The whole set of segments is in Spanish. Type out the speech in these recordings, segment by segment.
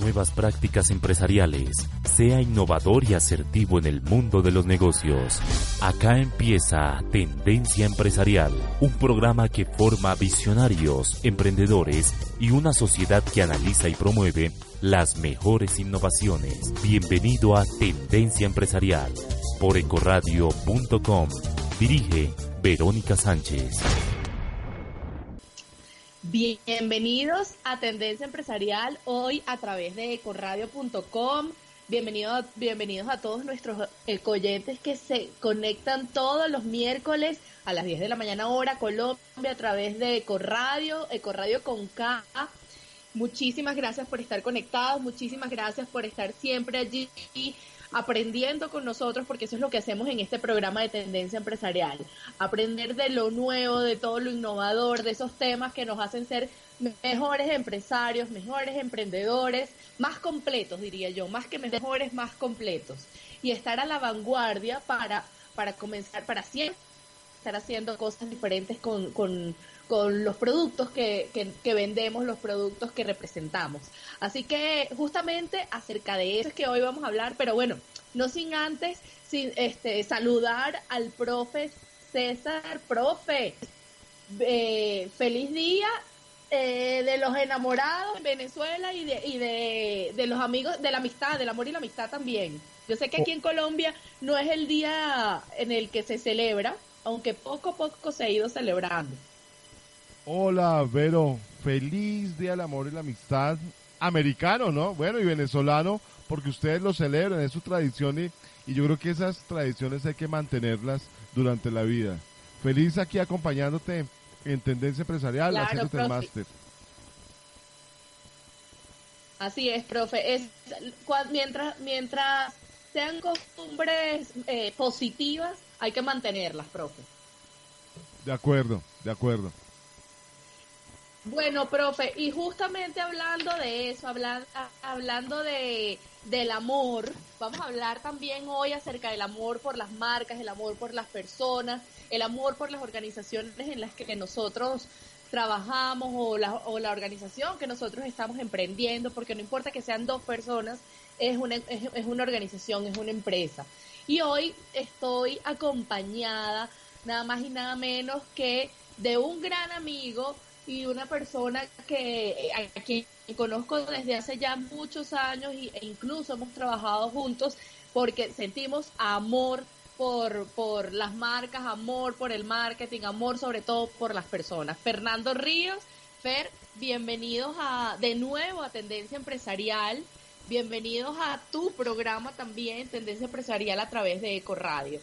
Nuevas prácticas empresariales. Sea innovador y asertivo en el mundo de los negocios. Acá empieza Tendencia Empresarial, un programa que forma visionarios, emprendedores y una sociedad que analiza y promueve las mejores innovaciones. Bienvenido a Tendencia Empresarial por ecoradio.com. Dirige Verónica Sánchez. Bienvenidos a Tendencia Empresarial hoy a través de ecoradio.com. Bienvenidos, bienvenidos a todos nuestros ecoyentes que se conectan todos los miércoles a las 10 de la mañana hora Colombia a través de Ecoradio, Ecoradio con K. Muchísimas gracias por estar conectados, muchísimas gracias por estar siempre allí aprendiendo con nosotros, porque eso es lo que hacemos en este programa de tendencia empresarial. Aprender de lo nuevo, de todo lo innovador, de esos temas que nos hacen ser mejores empresarios, mejores emprendedores, más completos, diría yo, más que mejores, más completos. Y estar a la vanguardia para, para comenzar, para siempre estar haciendo cosas diferentes con, con, con los productos que, que, vendemos, los productos que representamos. Así que justamente acerca de eso es que hoy vamos a hablar, pero bueno, no sin antes sin, este, saludar al profe César, profe, eh, feliz día eh, de los enamorados en Venezuela y, de, y de, de los amigos, de la amistad, del amor y la amistad también. Yo sé que aquí en Colombia no es el día en el que se celebra, aunque poco a poco se ha ido celebrando. Hola, Vero. Feliz Día del Amor y la Amistad. Americano, ¿no? Bueno, y venezolano, porque ustedes lo celebran, es su tradición y, y yo creo que esas tradiciones hay que mantenerlas durante la vida. Feliz aquí acompañándote en Tendencia Empresarial, Claro, haciéndote el máster. Así es, profe. Es, cua- mientras, mientras sean costumbres eh, positivas, hay que mantenerlas, profe. De acuerdo, de acuerdo. Bueno, profe, y justamente hablando de eso, hablan- a- hablando de del amor, vamos a hablar también hoy acerca del amor por las marcas, el amor por las personas, el amor por las organizaciones en las que nosotros trabajamos o la, o la organización que nosotros estamos emprendiendo, porque no importa que sean dos personas, es una, es, es una organización, es una empresa. Y hoy estoy acompañada nada más y nada menos que de un gran amigo y una persona que eh, a quien conozco desde hace ya muchos años e incluso hemos trabajado juntos porque sentimos amor por, por las marcas, amor por el marketing, amor sobre todo por las personas. Fernando Ríos, Fer, bienvenidos a de nuevo a Tendencia Empresarial, bienvenidos a tu programa también, Tendencia Empresarial a través de Eco Radio.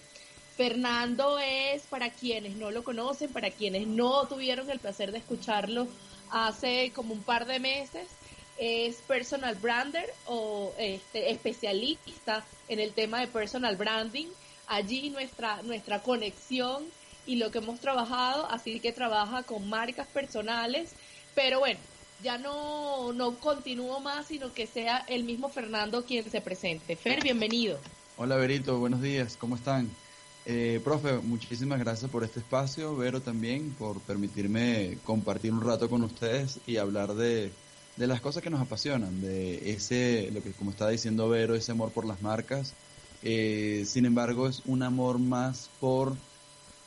Fernando es, para quienes no lo conocen, para quienes no tuvieron el placer de escucharlo hace como un par de meses, es personal brander o este, especialista en el tema de personal branding. Allí nuestra, nuestra conexión y lo que hemos trabajado, así que trabaja con marcas personales, pero bueno, ya no, no continúo más, sino que sea el mismo Fernando quien se presente. Fer, bienvenido. Hola Verito, buenos días, ¿cómo están? Eh, profe, muchísimas gracias por este espacio, Vero también, por permitirme compartir un rato con ustedes y hablar de, de las cosas que nos apasionan, de ese, lo que como estaba diciendo Vero, ese amor por las marcas. Eh, sin embargo, es un amor más por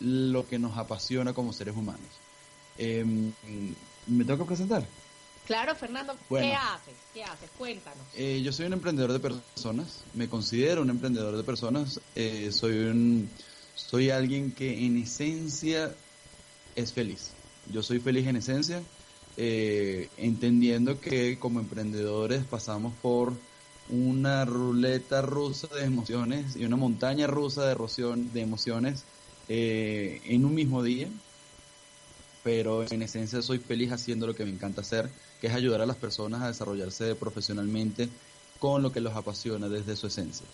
lo que nos apasiona como seres humanos. Eh, ¿Me tengo que presentar? Claro, Fernando, ¿qué haces? ¿Qué haces? Cuéntanos. Eh, yo soy un emprendedor de personas, me considero un emprendedor de personas, eh, soy un, soy alguien que en esencia es feliz. Yo soy feliz en esencia, eh, entendiendo que como emprendedores pasamos por una ruleta rusa de emociones y una montaña rusa de, de emociones eh, en un mismo día, pero en esencia soy feliz haciendo lo que me encanta hacer que es ayudar a las personas a desarrollarse profesionalmente con lo que los apasiona desde su esencia.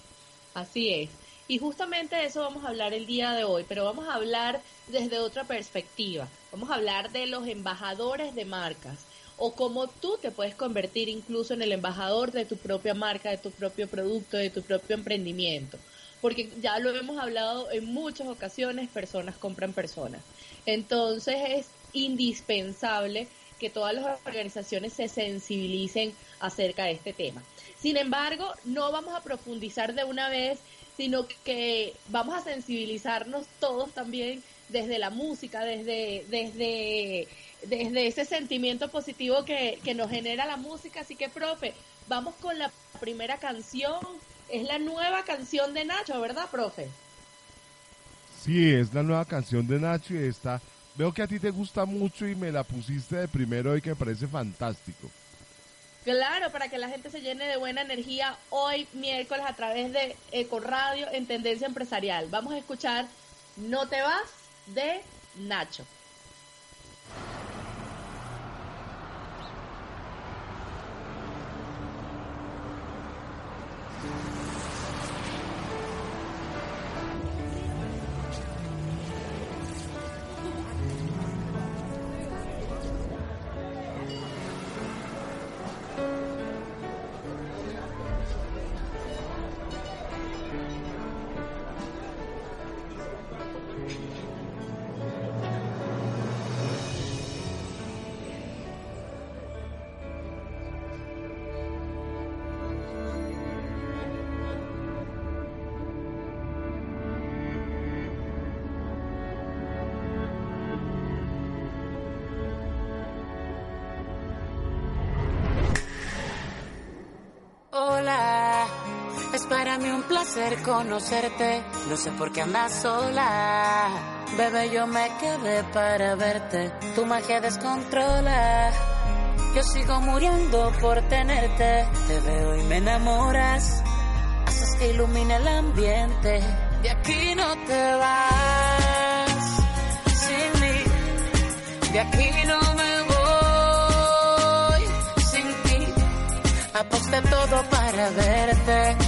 Así es. Y justamente de eso vamos a hablar el día de hoy, pero vamos a hablar desde otra perspectiva. Vamos a hablar de los embajadores de marcas o cómo tú te puedes convertir incluso en el embajador de tu propia marca, de tu propio producto, de tu propio emprendimiento. Porque ya lo hemos hablado en muchas ocasiones, personas compran personas. Entonces es indispensable que todas las organizaciones se sensibilicen acerca de este tema. Sin embargo, no vamos a profundizar de una vez, sino que vamos a sensibilizarnos todos también desde la música, desde, desde, desde ese sentimiento positivo que, que nos genera la música. Así que, profe, vamos con la primera canción. Es la nueva canción de Nacho, ¿verdad, profe? Sí, es la nueva canción de Nacho y está... Veo que a ti te gusta mucho y me la pusiste de primero y que me parece fantástico. Claro, para que la gente se llene de buena energía hoy miércoles a través de Eco Radio en Tendencia Empresarial. Vamos a escuchar No te vas de Nacho. Conocerte. No sé por qué andas sola. Bebé, yo me quedé para verte. Tu magia descontrola. Yo sigo muriendo por tenerte. Te veo y me enamoras. Haces que ilumine el ambiente. De aquí no te vas. Sin mí. De aquí no me voy. Sin ti. Aposté todo para verte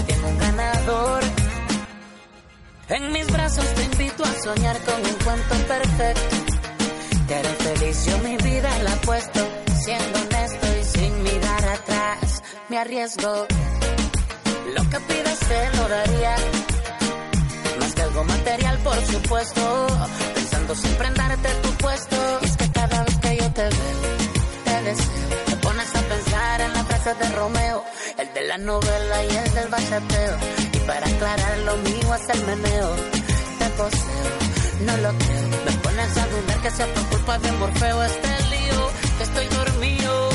en mis brazos te invito a soñar con un cuento perfecto. Te haré feliz, yo mi vida la apuesto. Siendo honesto y sin mirar atrás, me arriesgo. Lo que pidas te lo daría. Más que algo material, por supuesto. Pensando siempre en darte tu puesto. Es que cada vez que yo te veo, te deseo. Te pones a pensar en la frase de Romeo, la novela y el del bachateo para aclarar lo mío es el meneo. Te poseo, no lo creo. Me pones a dudar que sea por culpa de Morfeo este lío. Que estoy dormido,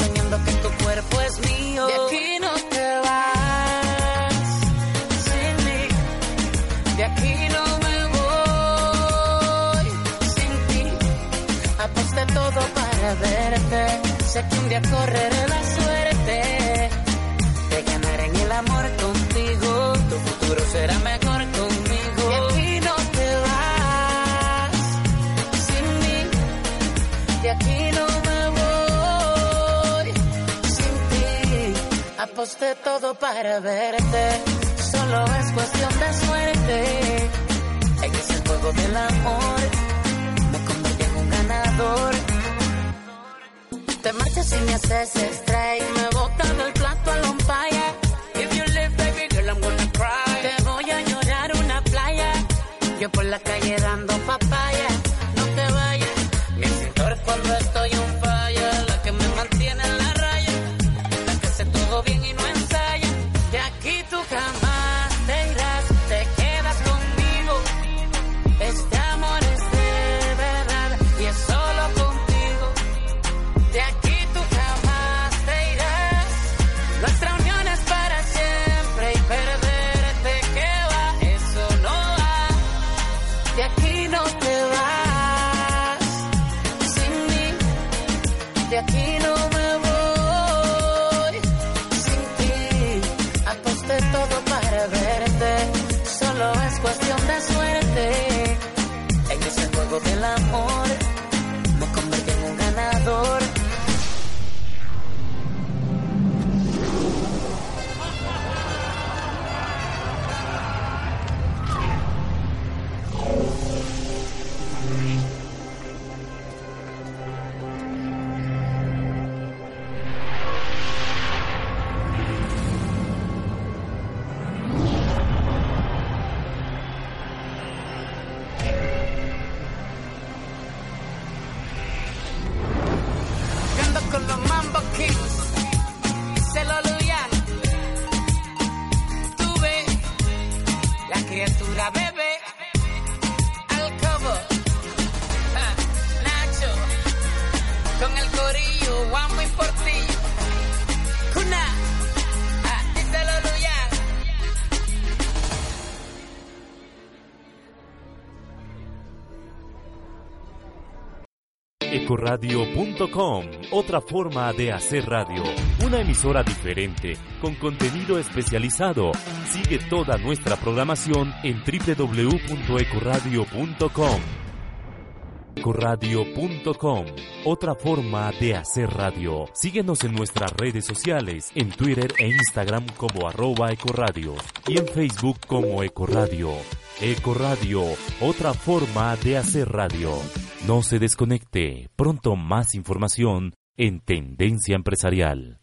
soñando que tu cuerpo es mío. De aquí no te vas, sin mí. De aquí no me voy, sin ti. Aposté todo para verte. Sé que un día correré la amor contigo tu futuro será mejor conmigo. Y aquí no te vas sin mí. De aquí no me voy sin ti. Aposté todo para verte. Solo es cuestión de suerte. En ese juego del amor me convertí en un ganador. Te marchas y me haces strike. Me botan del plato al umpire. Yo por la calle dando Ecoradio.com, otra forma de hacer radio. Una emisora diferente, con contenido especializado. Sigue toda nuestra programación en www.ecoradio.com. Ecoradio.com, otra forma de hacer radio. Síguenos en nuestras redes sociales, en Twitter e Instagram como arroba Ecoradio y en Facebook como Ecoradio. Ecoradio, otra forma de hacer radio. No se desconecte, pronto más información en Tendencia Empresarial.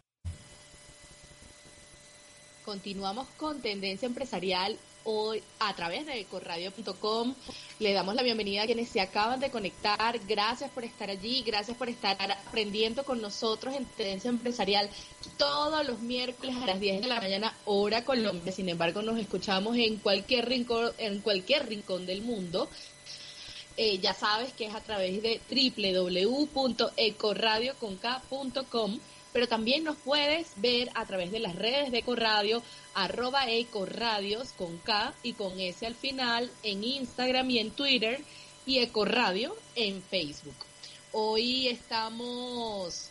Continuamos con Tendencia Empresarial hoy a través de ecoradio.com. Le damos la bienvenida a quienes se acaban de conectar. Gracias por estar allí, gracias por estar aprendiendo con nosotros en Tendencia Empresarial todos los miércoles a las 10 de la mañana, hora Colombia. Sin embargo, nos escuchamos en cualquier rincón, en cualquier rincón del mundo. Eh, ya sabes que es a través de www.ecoradioconk.com pero también nos puedes ver a través de las redes de Ecoradio, arroba Ecoradios con K y con S al final, en Instagram y en Twitter, y Ecoradio en Facebook. Hoy estamos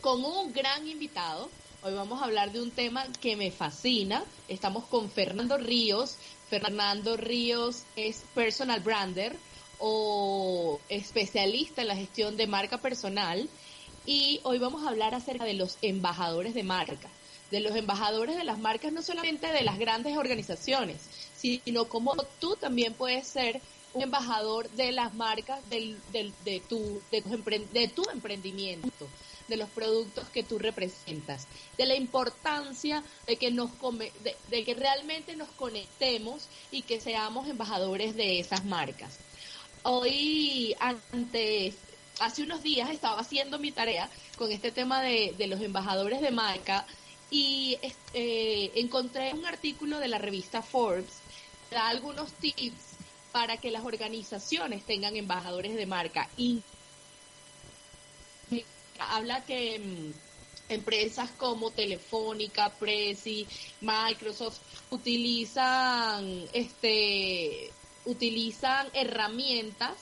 con un gran invitado. Hoy vamos a hablar de un tema que me fascina. Estamos con Fernando Ríos. Fernando Ríos es personal brander o especialista en la gestión de marca personal y hoy vamos a hablar acerca de los embajadores de marca, de los embajadores de las marcas, no solamente de las grandes organizaciones, sino como tú también puedes ser un embajador de las marcas del, del, de, tu, de, tu de tu emprendimiento, de los productos que tú representas, de la importancia de que, nos de, de que realmente nos conectemos y que seamos embajadores de esas marcas. Hoy, antes hace unos días estaba haciendo mi tarea con este tema de, de los embajadores de marca y eh, encontré un artículo de la revista Forbes que da algunos tips para que las organizaciones tengan embajadores de marca. Y habla que mmm, empresas como Telefónica, Prezi, Microsoft utilizan este utilizan herramientas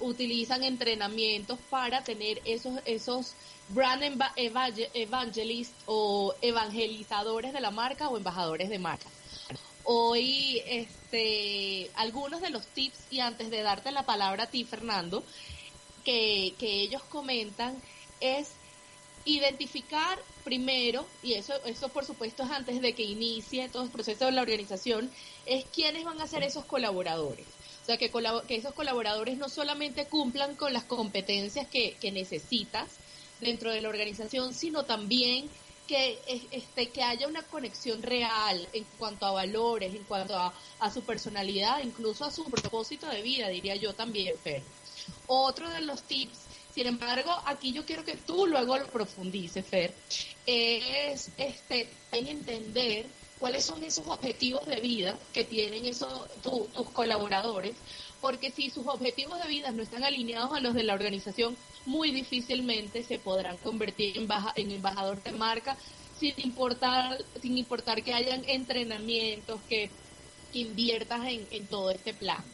utilizan entrenamientos para tener esos, esos brand evangelists o evangelizadores de la marca o embajadores de marca. Hoy, este, algunos de los tips, y antes de darte la palabra a ti, Fernando, que, que ellos comentan es identificar primero, y eso, eso por supuesto es antes de que inicie todo el proceso de la organización, es quiénes van a ser esos colaboradores. Sea, que, esos colaboradores no solamente cumplan con las competencias que, necesitas dentro de la organización, sino también que, este, que haya una conexión real en cuanto a valores, en cuanto a, a su personalidad, incluso a su propósito de vida, diría yo también, Fer. Otro de los tips, sin embargo, aquí yo quiero que tú luego lo profundices, Fer, es este, en entender cuáles son esos objetivos de vida que tienen esos, tu, tus colaboradores, porque si sus objetivos de vida no están alineados a los de la organización, muy difícilmente se podrán convertir en, baja, en embajador de marca sin importar, sin importar que hayan entrenamientos, que, que inviertas en, en todo este plan.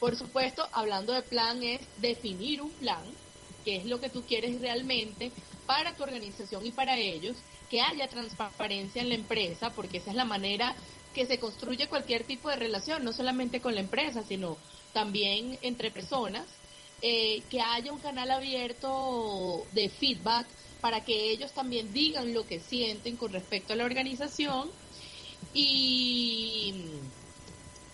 Por supuesto, hablando de plan es definir un plan, que es lo que tú quieres realmente para tu organización y para ellos, que haya transparencia en la empresa, porque esa es la manera que se construye cualquier tipo de relación, no solamente con la empresa, sino también entre personas, eh, que haya un canal abierto de feedback para que ellos también digan lo que sienten con respecto a la organización y,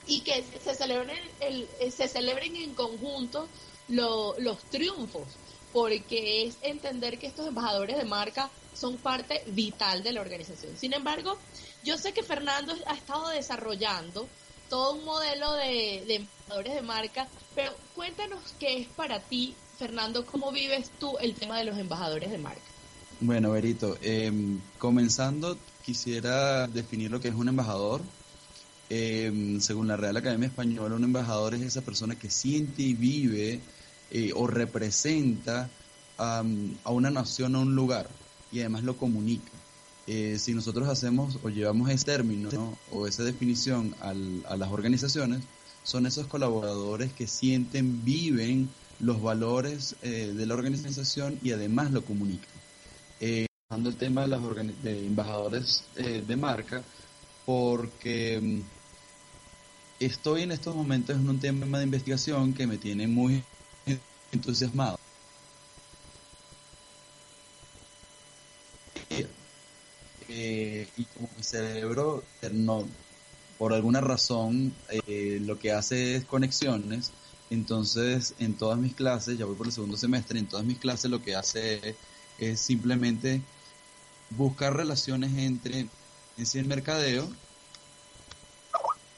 y que se celebren, el, se celebren en conjunto los triunfos, porque es entender que estos embajadores de marca son parte vital de la organización. Sin embargo, yo sé que Fernando ha estado desarrollando todo un modelo de, embajadores de marca, pero cuéntanos qué es para ti, Fernando, cómo vives tú el tema de los embajadores de marca. Bueno, Berito, em, comenzando, quisiera definir lo que es un embajador. Em, según la Real Academia Española, un embajador es esa persona que siente y vive eh, o representa a una nación o un lugar y además lo comunica. Eh, si nosotros hacemos o llevamos ese término o esa definición a las organizaciones, son esos colaboradores que sienten, viven los valores eh, de la organización y además lo comunican. Eh, el tema de los embajadores eh, de marca, porque mm, estoy en estos momentos en un tema de investigación que me tiene muy entusiasmado. Eh, y como mi cerebro no, por alguna razón eh, lo que hace es conexiones, entonces en todas mis clases, ya voy por el segundo semestre, en todas mis clases lo que hace es, simplemente buscar relaciones entre el mercadeo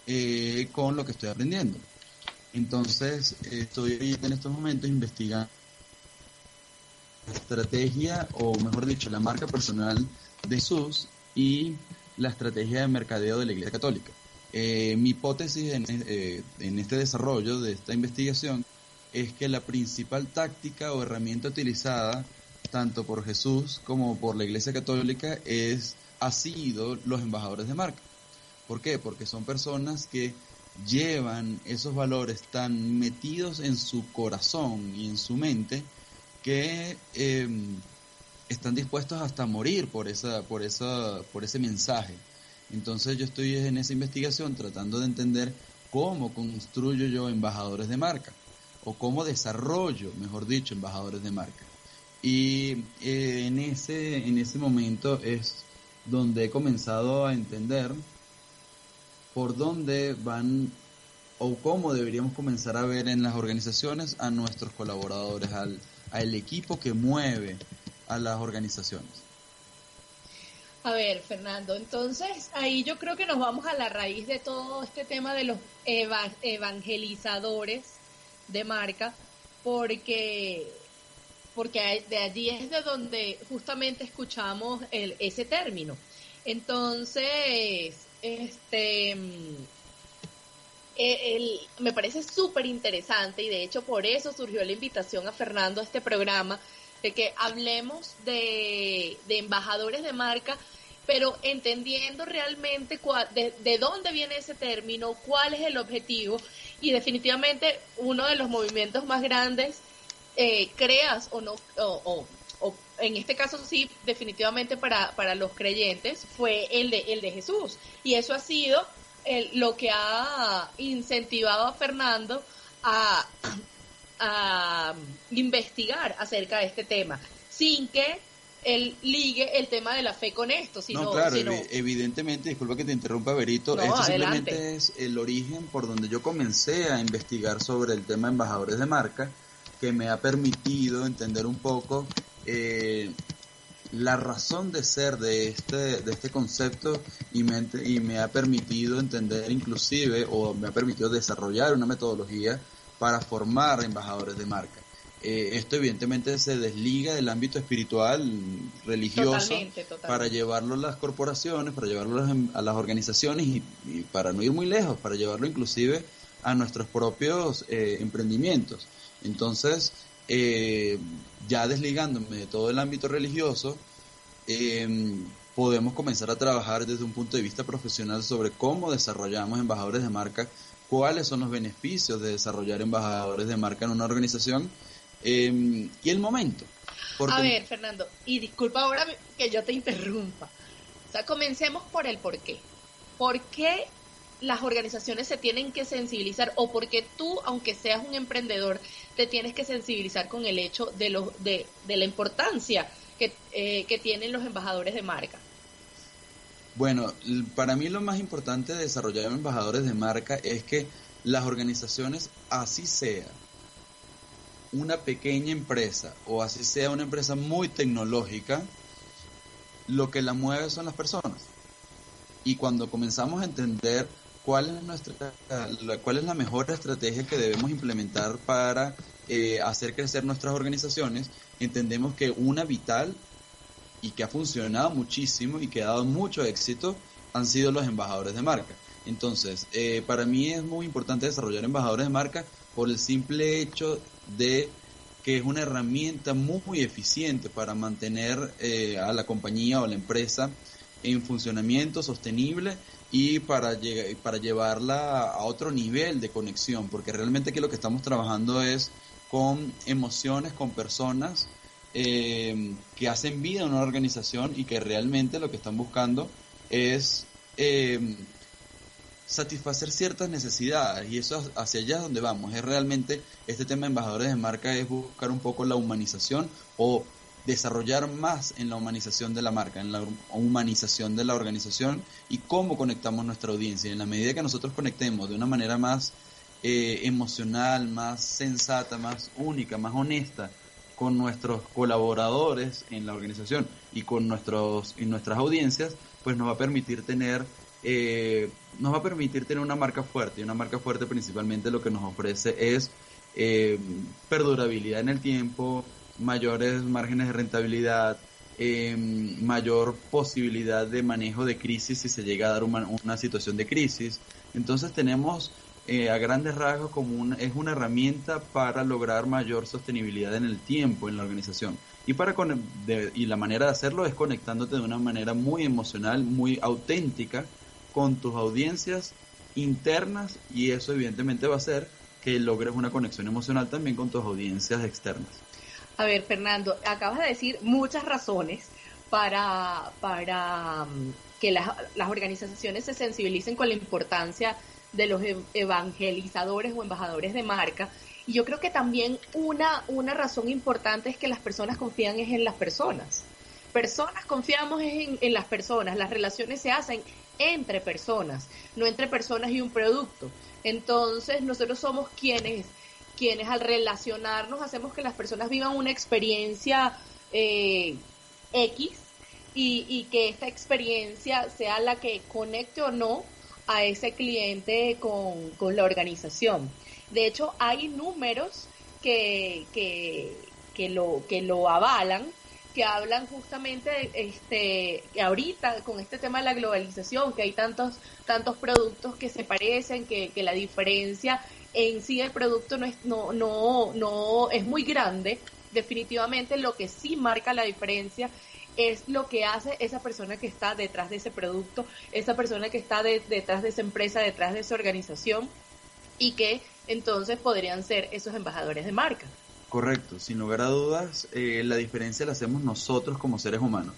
eh, con lo que estoy aprendiendo. Entonces estoy en estos momentos investigando la estrategia, o mejor dicho, la marca personal de Jesús y la estrategia de mercadeo de la Iglesia Católica. Eh, mi hipótesis eh, en, este desarrollo de esta investigación es que la principal táctica o herramienta utilizada tanto por Jesús como por la Iglesia Católica es ha sido los embajadores de marca. ¿Por qué? Porque son personas que llevan esos valores tan metidos en su corazón y en su mente que eh, están dispuestos hasta morir por esa, por esa, por ese mensaje. Entonces yo estoy en esa investigación tratando de entender cómo construyo yo embajadores de marca o cómo desarrollo, mejor dicho, embajadores de marca. Y eh, en ese en ese momento es donde he comenzado a entender por dónde van o cómo deberíamos comenzar a ver en las organizaciones a nuestros colaboradores, al, al equipo que mueve a las organizaciones. A ver, Fernando, entonces ahí yo creo que nos vamos a la raíz de todo este tema de los evangelizadores de marca, porque porque de allí es de donde justamente escuchamos ese término. Entonces, este e, me parece súper interesante y de hecho por eso surgió la invitación a Fernando a este programa, de que hablemos de, embajadores de marca, pero entendiendo realmente de, dónde viene ese término, cuál es el objetivo y definitivamente uno de los movimientos más grandes, eh, creas o no, o, en este caso sí, definitivamente para, para los creyentes, fue el de, el de Jesús. Y eso ha sido lo que ha incentivado a Fernando a, a investigar acerca de este tema, sin que él ligue el tema de la fe con esto. Sino, no, claro, evidentemente, disculpa que te interrumpa, Berito, esto simplemente es el origen por donde yo comencé a investigar sobre el tema de embajadores de marca, que me ha permitido entender un poco eh, la razón de ser de este, de este concepto y me, y me ha permitido entender inclusive, o me ha permitido desarrollar una metodología para formar embajadores de marca. Eh, esto evidentemente se desliga del ámbito espiritual, religioso, para llevarlo a las corporaciones, para llevarlo a las organizaciones y, para no ir muy lejos, para llevarlo inclusive a nuestros propios eh, emprendimientos. Entonces, eh, ya desligándome de todo el ámbito religioso, podemos comenzar a trabajar desde un punto de vista profesional sobre cómo desarrollamos embajadores de marca cuáles son los beneficios de desarrollar embajadores de marca en una organización em, y el momento. A ver, Fernando, y disculpa ahora que yo te interrumpa. O sea, comencemos por el por qué. ¿Por qué las organizaciones se tienen que sensibilizar o por qué tú, aunque seas un emprendedor, te tienes que sensibilizar con el hecho de, lo, de, de la importancia que, eh, que tienen los embajadores de marca? Bueno, para mí lo más importante de desarrollar embajadores de marca es que las organizaciones, así sea una pequeña empresa o así sea una empresa muy tecnológica, lo que la mueve son las personas. Y cuando comenzamos a entender cuál es nuestra cuál es la mejor estrategia que debemos implementar para eh, hacer crecer nuestras organizaciones, entendemos que una vital y que ha funcionado muchísimo y que ha dado mucho éxito han sido los embajadores de marca. Entonces, eh, para mí es muy importante desarrollar embajadores de marca por el simple hecho de que es una herramienta muy, eficiente para mantener eh, a la compañía o la empresa en funcionamiento sostenible y para, para llevarla a otro nivel de conexión, porque realmente aquí lo que estamos trabajando es con emociones, con personas eh, que hacen vida en una organización y que realmente lo que están buscando es eh, satisfacer ciertas necesidades y eso hacia allá es donde vamos. Es realmente este tema de embajadores de marca es buscar un poco la humanización o desarrollar más en la humanización de la marca, en la humanización de la organización y cómo conectamos nuestra audiencia. En la medida que nosotros conectemos de una manera más eh, emocional, más sensata, más única, más honesta con nuestros colaboradores en la organización y con nuestros y nuestras audiencias, pues nos va a permitir tener eh, nos va a permitir tener una marca fuerte y una marca fuerte principalmente lo que nos ofrece es eh, perdurabilidad en el tiempo, mayores márgenes de rentabilidad, eh, mayor posibilidad de manejo de crisis si se llega a dar una, una situación de crisis. Entonces tenemos eh, a grandes rasgos como es una herramienta para lograr mayor sostenibilidad en el tiempo en la organización. Y, para y la manera de hacerlo es conectándote de una manera muy emocional, muy auténtica con tus audiencias internas y eso evidentemente va a hacer que logres una conexión emocional también con tus audiencias externas. A ver, Fernando, acabas de decir muchas razones para, para mm, que las, las organizaciones se sensibilicen con la importancia de los evangelizadores o embajadores de marca. Y yo creo que también una, una razón importante es que las personas confían es en las personas. Personas confiamos en, en las personas, las relaciones se hacen entre personas, no entre personas y un producto. Entonces nosotros somos quienes, quienes al relacionarnos hacemos que las personas vivan una experiencia eh, X y, que esta experiencia sea la que conecte o no a ese cliente con, con la organización. De hecho, hay números que, que, que, lo, que lo avalan, que hablan justamente de este, que ahorita con este tema de la globalización, que hay tantos, tantos productos que se parecen, que, que la diferencia en sí el producto no es, no, no, no es muy grande. Definitivamente lo que sí marca la diferencia es lo que hace esa persona que está detrás de ese producto, esa persona que está detrás de esa empresa, detrás de esa organización y que entonces podrían ser esos embajadores de marca. Correcto, sin lugar a dudas, eh, la diferencia la hacemos nosotros como seres humanos.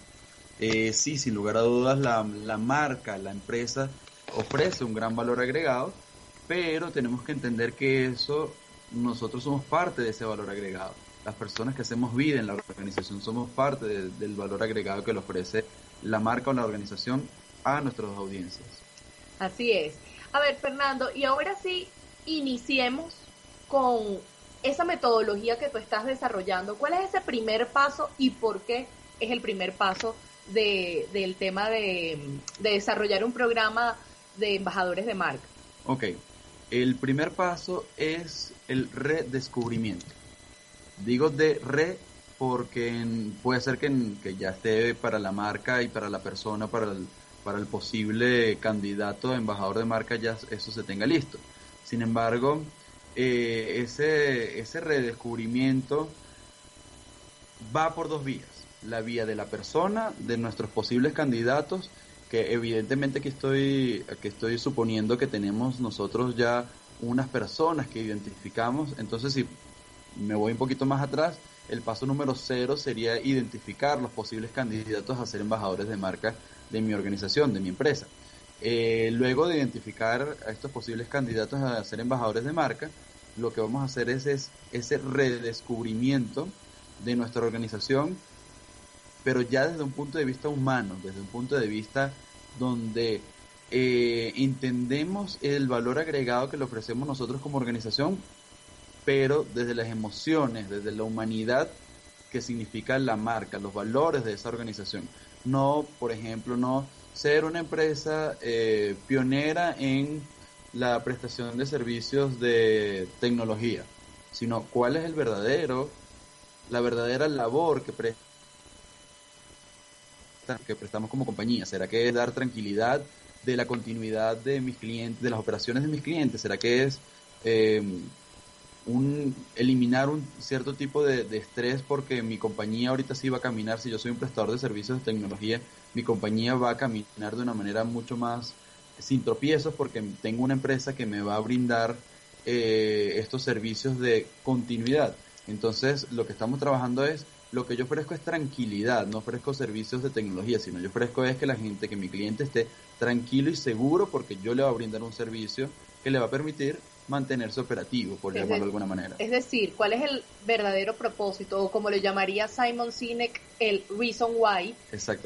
Eh, sí, sin lugar a dudas, la, la marca, la empresa ofrece un gran valor agregado, pero tenemos que entender que eso, nosotros somos parte de ese valor agregado las personas que hacemos vida en la organización somos parte del valor agregado que le ofrece la marca o la organización a nuestras audiencias. Así es. A ver, Fernando, y ahora sí, iniciemos con esa metodología que tú estás desarrollando. ¿Cuál es ese primer paso y por qué es el primer paso de, del tema de, de desarrollar un programa de embajadores de marca? Ok, el primer paso es el redescubrimiento. Digo de re porque puede ser que, ya esté para la marca y para la persona, para el, posible candidato a embajador de marca, ya eso se tenga listo. Sin embargo, eh, ese redescubrimiento va por dos vías. La vía de la persona, de nuestros posibles candidatos, evidentemente que estoy, que estoy suponiendo que tenemos nosotros ya unas personas que identificamos. Entonces, si me voy un poquito más atrás, el paso número cero sería identificar los posibles candidatos a ser embajadores de marca de mi organización, de mi empresa. Eh, luego de identificar a estos posibles candidatos a ser embajadores de marca, lo que vamos a hacer es ese redescubrimiento de nuestra organización, pero ya desde un punto de vista humano, desde un punto de vista donde eh, entendemos el valor agregado que le ofrecemos nosotros como organización, pero desde las emociones, desde la humanidad que significa la marca, los valores de esa organización. No, por ejemplo, no ser una empresa eh, pionera en la prestación de servicios de tecnología, sino cuál es el verdadero, la verdadera labor que, que prestamos como compañía. ¿Será que es dar tranquilidad de la continuidad de mis clientes, de las operaciones de mis clientes? ¿Será que es eh, un, eliminar un cierto tipo de, estrés porque mi compañía ahorita sí va a caminar, si yo soy un prestador de servicios de tecnología, mi compañía va a caminar de una manera mucho más sin tropiezos porque tengo una empresa que me va a brindar eh, estos servicios de continuidad. Entonces, lo que estamos trabajando es, lo que yo ofrezco es tranquilidad, no ofrezco servicios de tecnología, sino yo ofrezco es que la gente, que mi cliente esté tranquilo y seguro porque yo le voy a brindar un servicio que le va a permitir mantenerse operativo, por llamarlo de, alguna manera. Es decir, ¿cuál es el verdadero propósito, o como le llamaría Simon Sinek, el reason why,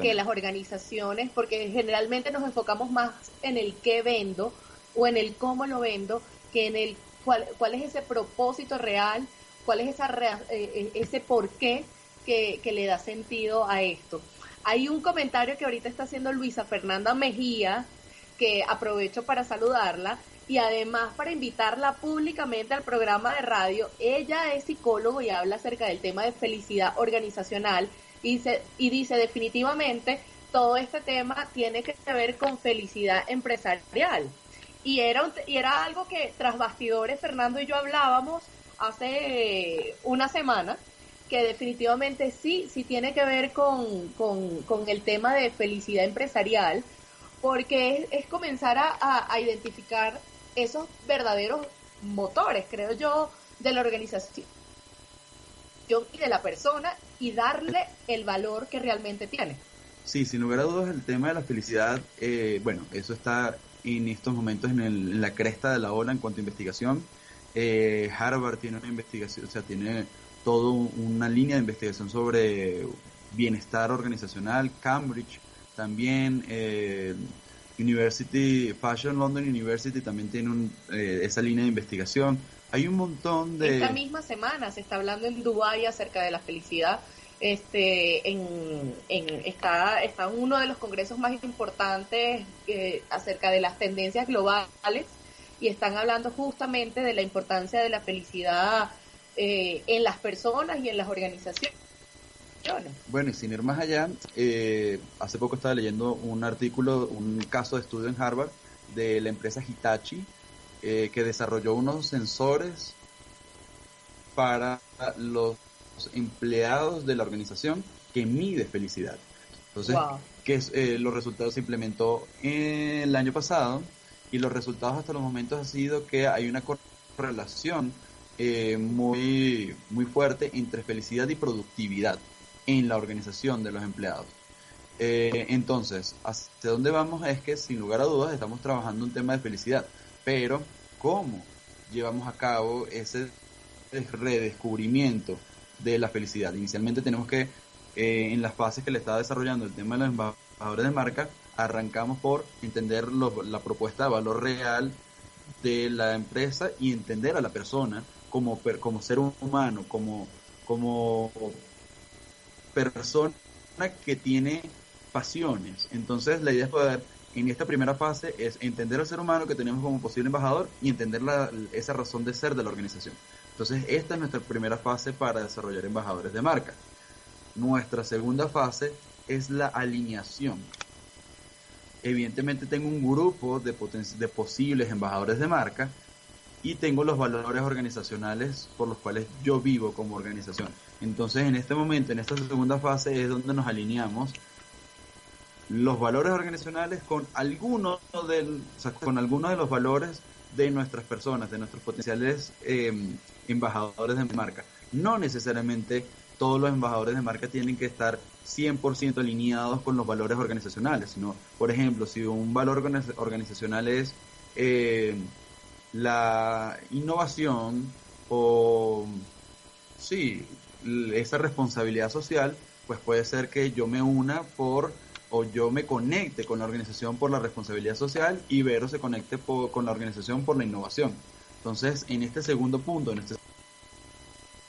que las organizaciones, porque generalmente nos enfocamos más en el qué vendo o en el cómo lo vendo, que en el cuál, cuál es ese propósito real, cuál es esa eh, ese por qué que, le da sentido a esto. Hay un comentario que ahorita está haciendo Luisa Fernanda Mejía, que aprovecho para saludarla, y además para invitarla públicamente al programa de radio. Ella es psicólogo y habla acerca del tema de felicidad organizacional y, dice, y dice definitivamente todo este tema tiene que ver con felicidad empresarial. Y era, y era algo que tras bastidores Fernando y yo hablábamos hace una semana, que definitivamente sí, sí tiene que ver con, con, con el tema de felicidad empresarial, porque es, comenzar a, a identificar esos verdaderos motores, creo yo, de la organización y de la persona y darle el valor que realmente tiene. Sí, sin lugar a dudas el tema de la felicidad, eh, bueno, eso está en estos momentos en, la cresta de la ola en cuanto a investigación. Eh, Harvard tiene una investigación, o sea, tiene toda una línea de investigación sobre bienestar organizacional, Cambridge también, eh, University, Fashion London University también tiene eh, esa línea de investigación. Hay un montón de... Esta misma semana se está hablando en Dubái acerca de la felicidad. Este, en, está, está uno de los congresos más importantes eh, acerca de las tendencias globales y están hablando justamente de la importancia de la felicidad eh, en las personas y en las organizaciones. Bueno, y sin ir más allá, eh, hace poco estaba leyendo un artículo, un caso de estudio en Harvard de la empresa Hitachi, eh, que desarrolló unos sensores para los empleados de la organización que mide felicidad. Entonces, que eh, los resultados se implementó el año pasado y los resultados hasta los momentos han sido que hay una correlación muy, muy fuerte entre felicidad y productividad en la organización de los empleados. Eh, entonces, ¿hacia dónde vamos? Es que sin lugar a dudas estamos trabajando un tema de felicidad, pero ¿cómo llevamos a cabo ese redescubrimiento de la felicidad? Inicialmente tenemos que, eh, en las fases que le estaba desarrollando el tema de los embajadores de marca, arrancamos por entender la propuesta de valor real de la empresa y entender a la persona como, como ser humano, como, persona que tiene pasiones. Entonces la idea es poder, en esta primera fase, es entender al ser humano que tenemos como posible embajador y entender esa razón de ser de la organización. Entonces esta es nuestra primera fase para desarrollar embajadores de marca. Nuestra segunda fase es la alineación. Evidentemente tengo un grupo de, de posibles embajadores de marca y tengo los valores organizacionales por los cuales yo vivo como organización. Entonces, en este momento, en esta segunda fase, es donde nos alineamos los valores organizacionales con algunos del, con algunos de los valores de nuestras personas, de nuestros potenciales em, embajadores de marca. No necesariamente todos los embajadores de marca tienen que estar 100% alineados con los valores organizacionales, sino, por ejemplo, si un valor organizacional es eh, la innovación o, sí, esa responsabilidad social, pues puede ser que yo me una por o yo me conecte con la organización por la responsabilidad social y Vero se conecte con la organización por la innovación. Entonces, en este segundo punto, en este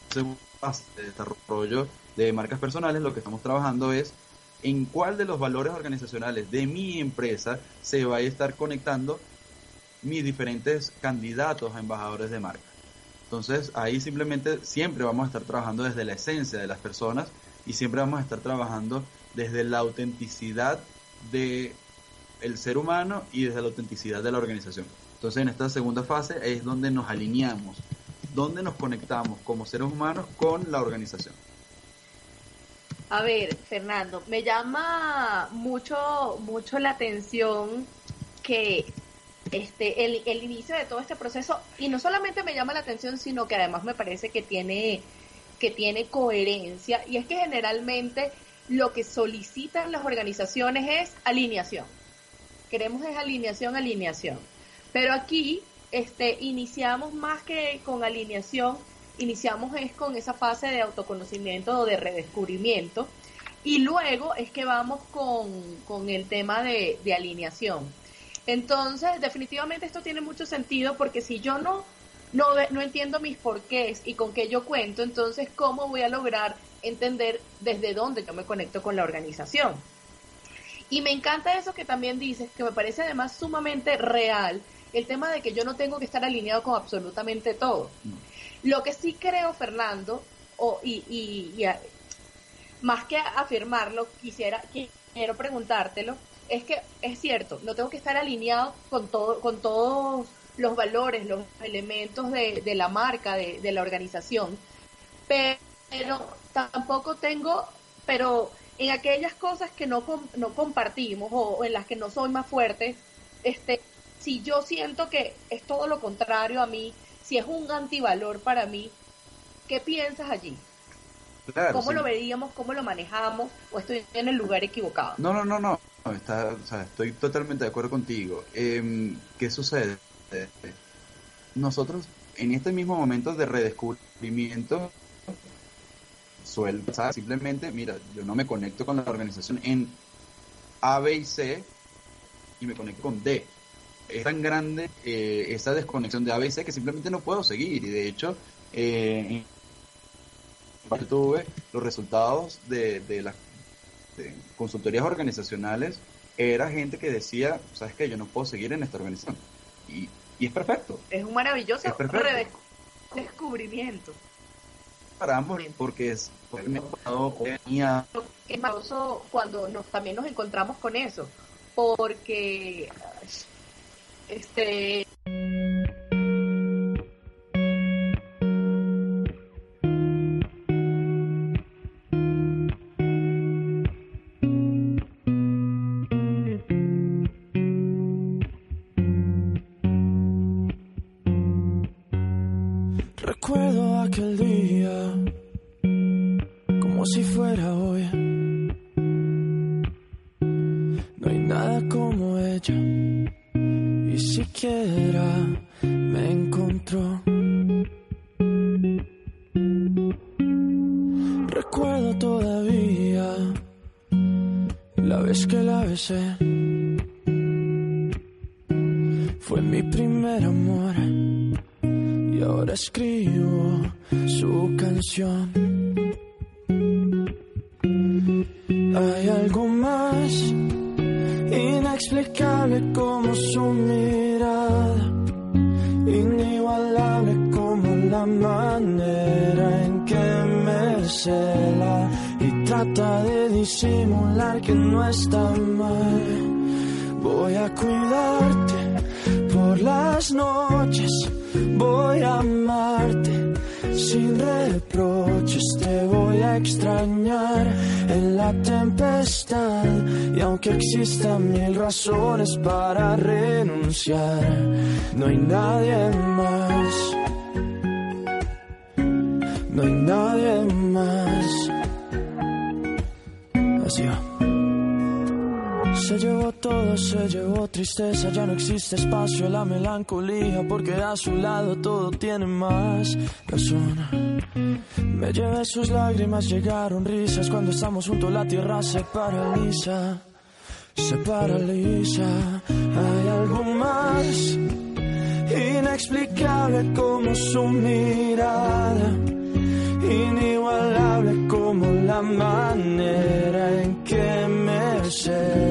segundo fase de desarrollo de marcas personales, lo que estamos trabajando es en cuál de los valores organizacionales de mi empresa se va a estar conectando mis diferentes candidatos a embajadores de marca. Entonces ahí simplemente siempre vamos a estar trabajando desde la esencia de las personas y siempre vamos a estar trabajando desde la autenticidad de el ser humano y desde la autenticidad de la organización. Entonces en esta segunda fase es donde nos alineamos, donde nos conectamos como seres humanos con la organización. A ver, Fernando, me llama mucho, mucho la atención que este, el, inicio de todo este proceso, y no solamente me llama la atención, sino que además me parece que tiene, que tiene coherencia, y es que generalmente lo que solicitan las organizaciones es alineación. Queremos es alineación, alineación. Pero aquí este, iniciamos más que con alineación, iniciamos es con esa fase de autoconocimiento o de redescubrimiento, y luego es que vamos con, con el tema de alineación. Entonces, definitivamente esto tiene mucho sentido porque si yo no, no, no entiendo mis porqués y con qué yo cuento, entonces, ¿cómo voy a lograr entender desde dónde yo me conecto con la organización? Y me encanta eso que también dices, que me parece además sumamente real, el tema de que yo no tengo que estar alineado con absolutamente todo. Lo que sí creo, Fernando, o, y, y, más que afirmarlo, quisiera, quiero preguntártelo, es que es cierto, no tengo que estar alineado con todo, con todos los valores, los elementos de, de la marca, de, de, la organización, pero tampoco tengo, pero en aquellas cosas que no, no compartimos o, en las que no soy más fuerte, este, si yo siento que es todo lo contrario a mí, si es un antivalor para mí, ¿qué piensas allí? ¿Cómo lo veríamos? ¿Cómo lo manejamos? ¿O estoy en el lugar equivocado? No, no, no, no. Está, o sea, estoy totalmente de acuerdo contigo. Eh, ¿Qué sucede? Nosotros, en este mismo momento de redescubrimiento, suele simplemente, mira, yo no me conecto con la organización en A, B y C y me conecto con D. Es tan grande eh, esa desconexión de A, B y C que simplemente no puedo seguir. Y de hecho, eh, tuve los resultados de, de las consultorías organizacionales era gente que decía, sabes que yo no puedo seguir en esta organización. Y, y es perfecto. Es un maravilloso descubrimiento. Para ambos, porque es es maravilloso cuando nos, también nos encontramos con eso, porque este para existe espacio a la melancolía, porque a su lado todo tiene más razón. Me llevé sus lágrimas, llegaron risas, cuando estamos juntos la tierra se paraliza, se paraliza. Hay algo más inexplicable como su mirada inigualable como la manera en que me cela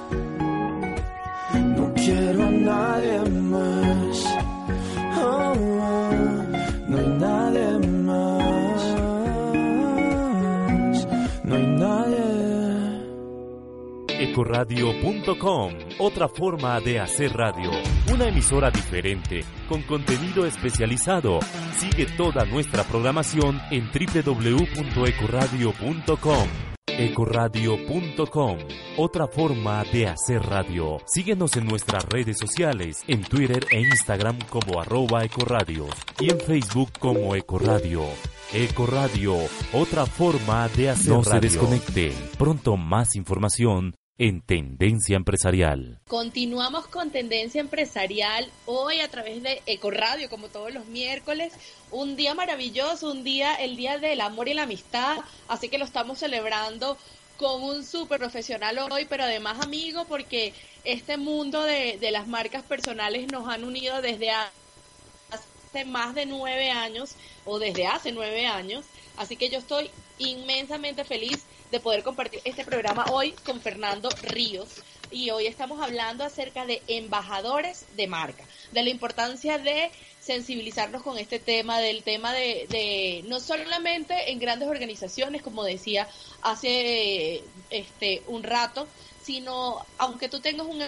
Ecoradio.com, otra forma de hacer radio, una emisora diferente, con contenido especializado. Sigue toda nuestra programación en www.ecoradio.com. Ecoradio.com, otra forma de hacer radio. Síguenos en nuestras redes sociales, en Twitter e Instagram como arroba Ecoradio y en Facebook como Ecoradio. Ecoradio, otra forma de hacer radio. No se desconecte. Pronto más información en Tendencia Empresarial. Continuamos con Tendencia Empresarial hoy a través de Ecoradio, como todos los miércoles. Un día maravilloso, un día, el día del amor y la amistad, así que lo estamos celebrando con un súper profesional hoy, pero además amigo, porque este mundo de, de las marcas personales nos han unido desde hace más de nueve años, o desde hace nueve años, así que yo estoy inmensamente feliz de poder compartir este programa hoy con Fernando Ríos. Y hoy estamos hablando acerca de embajadores de marca, de la importancia de sensibilizarnos con este tema, del tema de, de no solamente en grandes organizaciones, como decía hace este un rato, sino aunque tú tengas un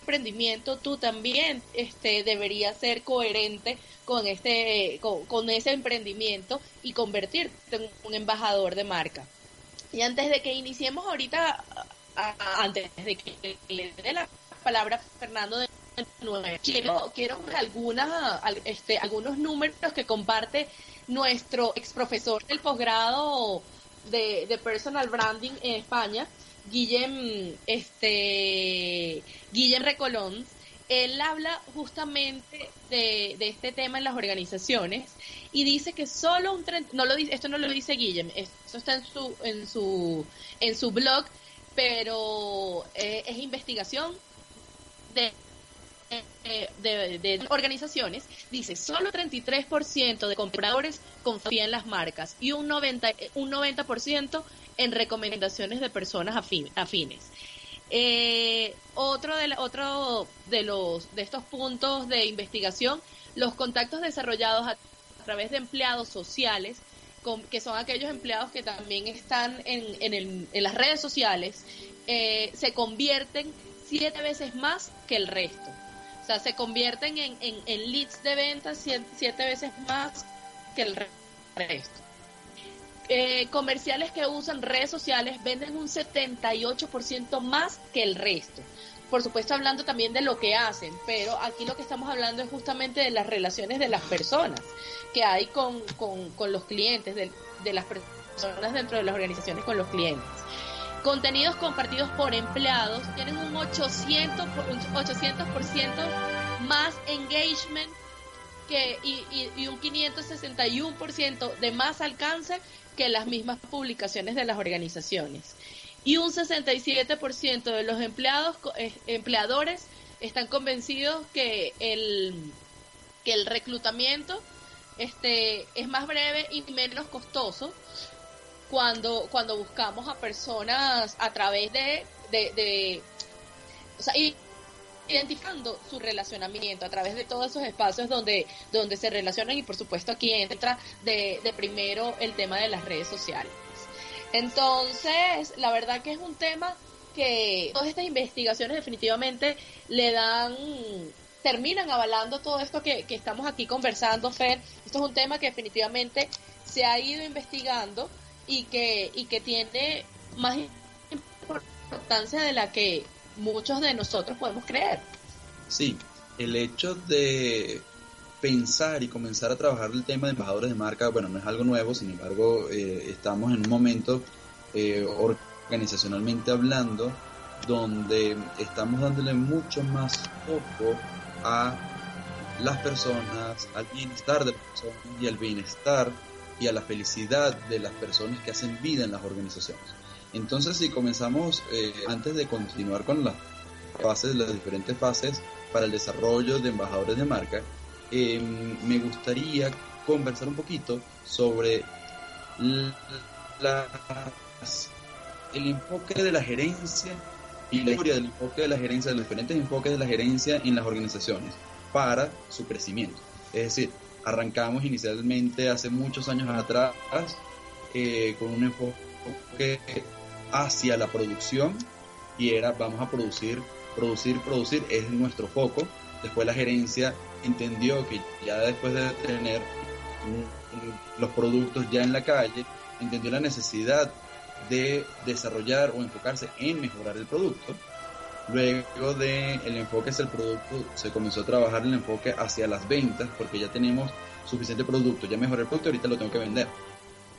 emprendimiento, tú también este, deberías ser coherente con, este, con, con ese emprendimiento y convertirte en un embajador de marca. Y antes de que iniciemos ahorita, antes de que le dé la palabra a Fernando de quiero, quiero algunas, este, algunos números que comparte nuestro ex profesor del posgrado de, de Personal Branding en España, Guillem, este, Guillem Recolón, él habla justamente de, de, este tema en las organizaciones y dice que solo un no lo dice, esto no lo dice Guillem, esto está en su en su en su blog, pero eh, es investigación de de, de, organizaciones, dice, solo 33% de compradores confían en las marcas y un 90%, un 90 en recomendaciones de personas afines. Eh, otro de otro de los de estos puntos de investigación, los contactos desarrollados a, través de empleados sociales, que son aquellos empleados que también están en, en, el, en las redes sociales, eh, se convierten siete veces más que el resto. O sea, se convierten en, en leads de siete, siete veces más que el resto. Eh, comerciales que usan redes sociales venden un 78% más que el resto. Por supuesto, hablando también de lo que hacen, pero aquí lo que estamos hablando es justamente de las relaciones de las personas que hay con, con, los clientes, de, de las personas dentro de las organizaciones con los clientes contenidos compartidos por empleados tienen un 800, un 800% más engagement que, y, y, y un 561% de más alcance que las mismas publicaciones de las organizaciones. Y un 67% de los empleados, eh, empleadores están convencidos que el, que el reclutamiento este, es más breve y menos costoso cuando, cuando buscamos a personas a través de, de, de o sea, identificando su relacionamiento a través de todos esos espacios donde, donde se relacionan y por supuesto aquí entra de, de primero el tema de las redes sociales. Entonces, la verdad que es un tema que todas estas investigaciones definitivamente le dan terminan avalando todo esto que, que, estamos aquí conversando, Fer. Esto es un tema que definitivamente se ha ido investigando y que, y que tiene más importancia de la que muchos de nosotros podemos creer. Sí, el hecho de pensar y comenzar a trabajar el tema de embajadores de marca, bueno, no es algo nuevo, sin embargo, eh, estamos en un momento eh, organizacionalmente hablando donde estamos dándole mucho más foco a las personas, al bienestar de las personas y al bienestar y a la felicidad de las personas que hacen vida en las organizaciones. Entonces, si comenzamos, eh, antes de continuar con las fases, las diferentes fases para el desarrollo de embajadores de marca, em, me gustaría conversar un poquito sobre el enfoque de la gerencia y la historia del enfoque de la gerencia, de los diferentes enfoques de la gerencia en las organizaciones para su crecimiento. Es decir, arrancamos inicialmente hace muchos años atrás eh, con un enfoque hacia la producción y era vamos a producir, producir, producir, es nuestro foco. Después la gerencia entendió que ya después de tener los productos ya en la calle, entendió la necesidad de desarrollar o enfocarse en mejorar el producto. Luego de el enfoque hacia el producto, se comenzó a trabajar el enfoque hacia las ventas, porque ya tenemos suficiente producto, ya mejoré el producto, ahorita lo tengo que vender.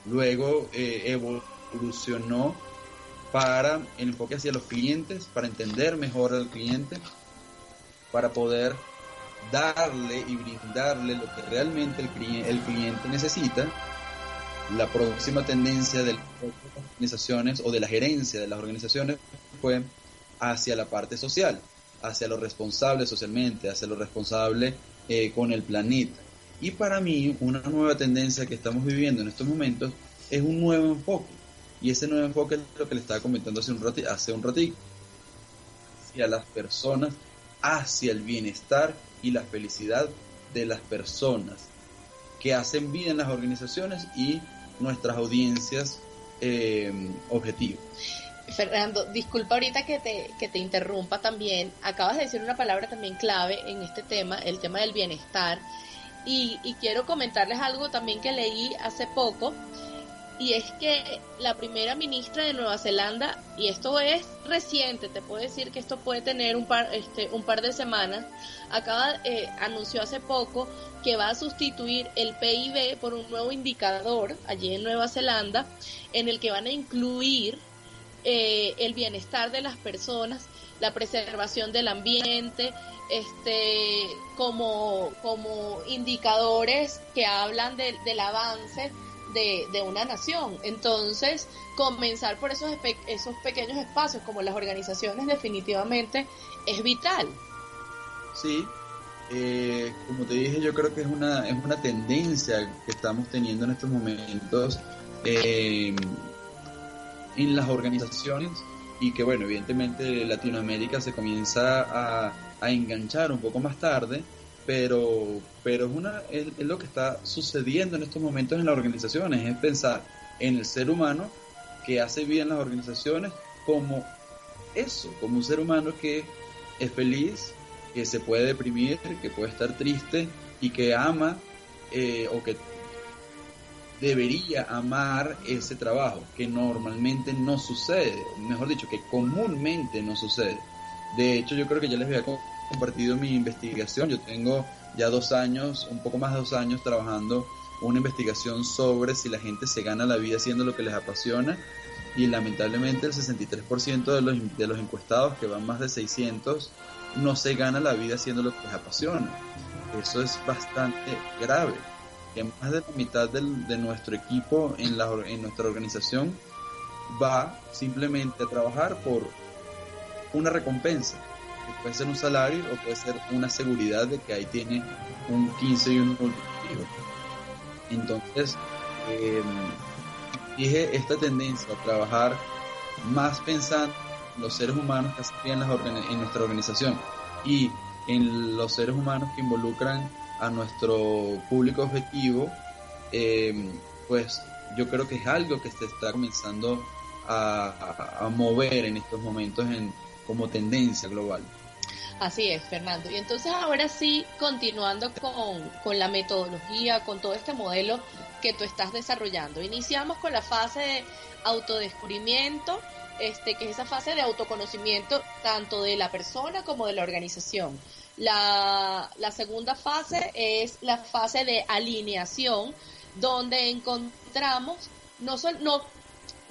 Luego eh, evolucionó para el enfoque hacia los clientes, para entender mejor al cliente, para poder darle y brindarle lo que realmente el, el cliente necesita. La próxima tendencia de las organizaciones o de la gerencia de las organizaciones fue hacia la parte social, hacia lo responsable socialmente, hacia lo responsable eh, con el planeta. Y para mí, una nueva tendencia que estamos viviendo en estos momentos es un nuevo enfoque y ese nuevo enfoque es lo que le estaba comentando hace un ratito, hace un ratito hacia las personas, hacia el bienestar y la felicidad de las personas que hacen vida en las organizaciones y nuestras audiencias eh, objetivos. Fernando, disculpa ahorita que te, que te interrumpa también. Acabas de decir una palabra también clave en este tema, el tema del bienestar. Y, y quiero comentarles algo también que leí hace poco y es que la primera ministra de Nueva Zelanda, y esto es reciente, te puedo decir que esto puede tener un par, este, un par de semanas, acaba, eh, anunció hace poco que va a sustituir el PIB por un nuevo indicador allí en Nueva Zelanda, en el que van a incluir eh, el bienestar de las personas, la preservación del ambiente, este, como, como indicadores que hablan del avance de, una nación. Entonces, comenzar por esos, esos pequeños espacios como las organizaciones definitivamente es vital. Sí, eh, como te dije, yo creo que es una, es una tendencia que estamos teniendo en estos momentos eh, en las organizaciones y que, bueno, evidentemente Latinoamérica se comienza a, a enganchar un poco más tarde pero, pero es, una, es, lo que está sucediendo en estos momentos en las organizaciones, es pensar en el ser humano que hace bien las organizaciones como eso, como un ser humano que es feliz, que se puede deprimir, que puede estar triste y que ama eh, o que debería amar ese trabajo, que normalmente no sucede, mejor dicho, que comúnmente no sucede. De hecho, yo creo que ya les voy a compartido mi investigación. Yo tengo ya dos años, un poco más de dos años trabajando una investigación sobre si la gente se gana la vida haciendo lo que les apasiona y lamentablemente el 63% de los, de los encuestados, que van más de 600, no se gana la vida haciendo lo que les apasiona. Eso es bastante grave. Que más de la mitad de nuestro equipo en, la, en nuestra organización va simplemente a trabajar por una recompensa puede ser un salario o puede ser una seguridad de que ahí tiene un 15 y un multiplico. Entonces, em, dije esta tendencia a trabajar más pensando en los seres humanos que hacen en, nuestra organización y en los seres humanos que involucran a nuestro público objetivo, eh, pues yo creo que es algo que se está comenzando a, mover en estos momentos en, como tendencia global. Así es, Fernando. Y entonces ahora sí, continuando con, con, la metodología, con todo este modelo que tú estás desarrollando. Iniciamos con la fase de autodescubrimiento, este, que es esa fase de autoconocimiento tanto de la persona como de la organización. La, la segunda fase es la fase de alineación, donde encontramos no, no,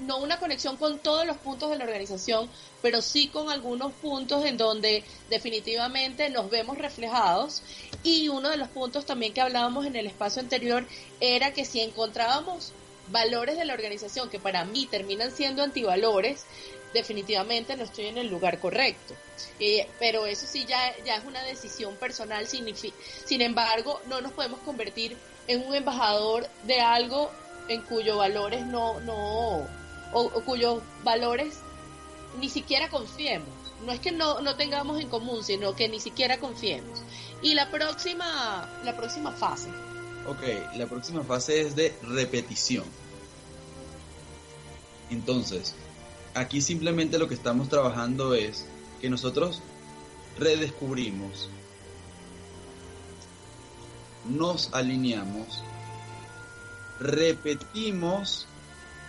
no una conexión con todos los puntos de la organización, pero sí con algunos puntos en donde definitivamente nos vemos reflejados. Y uno de los puntos también que hablábamos en el espacio anterior era que si encontrábamos valores de la organización que para mí terminan siendo antivalores, definitivamente no estoy en el lugar correcto. Eh, pero eso sí ya, ya es una decisión personal. Sin embargo, no nos podemos convertir en un embajador de algo en cuyos valores no, no, o, cuyos valores ni siquiera confiemos. No es que no, no tengamos en común, sino que ni siquiera confiemos. Y la próxima, la próxima fase. Ok, la próxima fase es de repetición. Entonces, aquí simplemente lo que estamos trabajando es que nosotros redescubrimos, nos alineamos, repetimos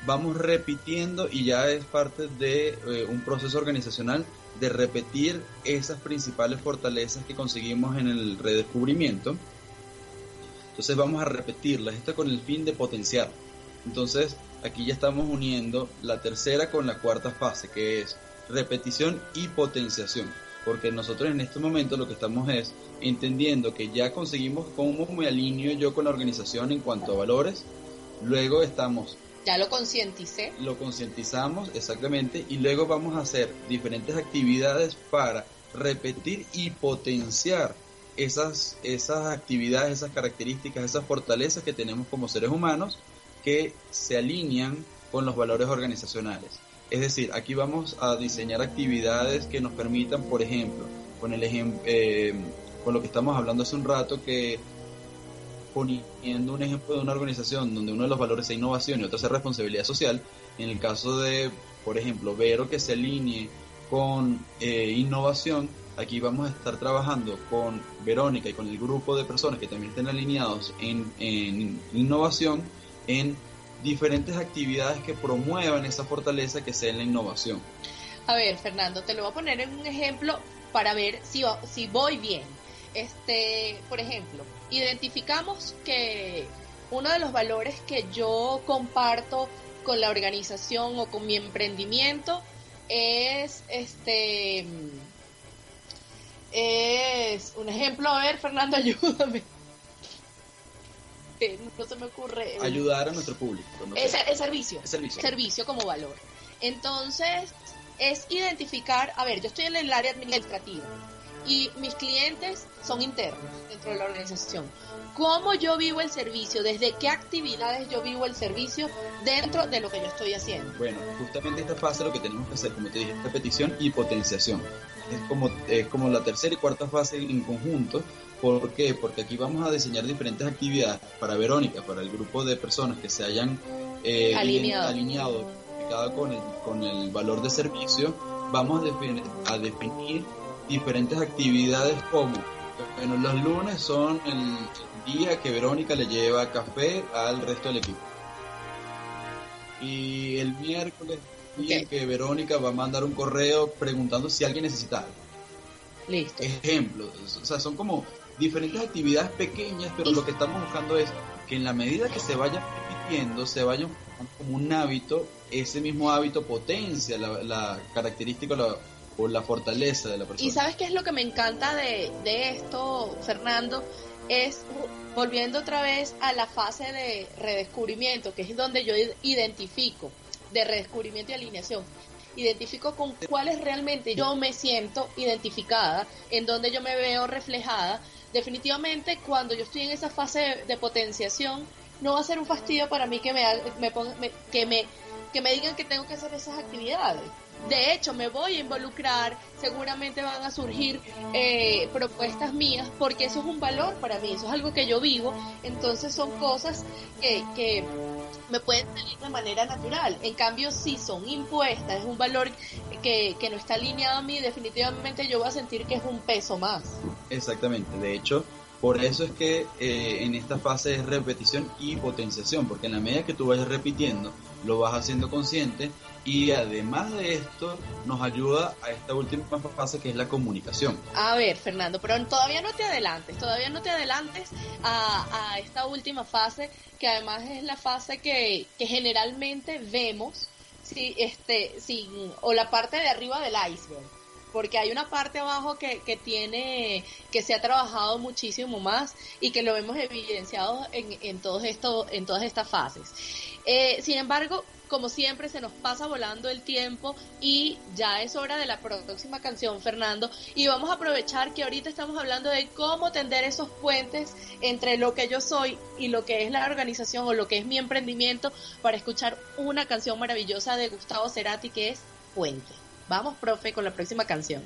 vamos repitiendo y ya es parte de eh, un proceso organizacional de repetir esas principales fortalezas que conseguimos en el redescubrimiento. Entonces vamos a repetirlas, esto con el fin de potenciar. Entonces aquí ya estamos uniendo la tercera con la cuarta fase, que es repetición y potenciación. Porque nosotros en este momento lo que estamos es entendiendo que ya conseguimos cómo me alineo yo con la organización en cuanto a valores. Luego estamos ya lo concienticé. Lo concientizamos, exactamente, y luego vamos a hacer diferentes actividades para repetir y potenciar esas, esas actividades, esas características, esas fortalezas que tenemos como seres humanos que se alinean con los valores organizacionales. Es decir, aquí vamos a diseñar actividades que nos permitan, por ejemplo, con, el eh, con lo que estamos hablando hace un rato, que poniendo un ejemplo de una organización donde uno de los valores es innovación y otro es responsabilidad social, en el caso de, por ejemplo, Vero que se alinee con eh, innovación, aquí vamos a estar trabajando con Verónica y con el grupo de personas que también estén alineados en, innovación en diferentes actividades que promuevan esa fortaleza que sea en la innovación. A ver, Fernando, te lo voy a poner en un ejemplo para ver si, si voy bien. Este, por ejemplo, identificamos que uno de los valores que yo comparto con la organización o con mi emprendimiento es este es un ejemplo, a ver, Fernando, ayúdame. No se me ocurre. Ayudar a nuestro público. es, servicio. Es servicio. Servicio como valor. Entonces, es identificar, a ver, yo estoy en el área administrativa y mis clientes son internos dentro de la organización. ¿Cómo yo vivo el servicio? ¿Desde qué actividades yo vivo el servicio dentro de lo que yo estoy haciendo? Bueno, justamente esta fase lo que tenemos que hacer, como te dije, repetición y potenciación. Es como, es como la tercera y cuarta fase en conjunto. ¿Por qué? Porque aquí vamos a diseñar diferentes actividades para Verónica, para el grupo de personas que se hayan eh, alineado, alineado con el, con el valor de servicio. Vamos a definir diferentes actividades como, bueno, los lunes son el día que Verónica le lleva café al resto del equipo. Y el miércoles, día que Verónica va a mandar un correo preguntando si alguien necesita algo. Listo. Ejemplos, o sea, son como diferentes actividades pequeñas, pero lo que estamos buscando es que en la medida que se vayan repitiendo, se vayan como un hábito, ese mismo hábito potencia la, la característica, la, por la fortaleza de la persona. Y sabes qué es lo que me encanta de, esto, Fernando, es volviendo otra vez a la fase de redescubrimiento, que es donde yo identifico, de redescubrimiento y alineación, identifico con cuáles realmente yo me siento identificada, en donde yo me veo reflejada. Definitivamente cuando yo estoy en esa fase de potenciación, no va a ser un fastidio para mí que me, me, que me que me digan que tengo que hacer esas actividades. De hecho, me voy a involucrar, seguramente van a surgir eh, propuestas mías, porque eso es un valor para mí, eso es algo que yo vivo, entonces son cosas que, que me pueden salir de manera natural. En cambio, si son impuestas, es un valor que, que no está alineado a mí, definitivamente yo voy a sentir que es un peso más. Exactamente, de hecho, por eso es que eh, en esta fase es repetición y potenciación, porque en la medida que tú vayas repitiendo, lo vas haciendo consciente y además de esto nos ayuda a esta última fase que es la comunicación. A ver, Fernando, pero todavía no te adelantes, todavía no te adelantes a, esta última fase que además es la fase que, que generalmente vemos si, este, sin, o la parte de arriba del iceberg porque hay una parte abajo que, que tiene, que se ha trabajado muchísimo más y que lo hemos evidenciado en, en, todos esto, en todas estas fases. Eh, sin embargo, como siempre, se nos pasa volando el tiempo y ya es hora de la próxima canción, Fernando. Y vamos a aprovechar que ahorita estamos hablando de cómo tender esos puentes entre lo que yo soy y lo que es la organización o lo que es mi emprendimiento para escuchar una canción maravillosa de Gustavo Cerati que es Puente. Vamos, profe, con la próxima canción.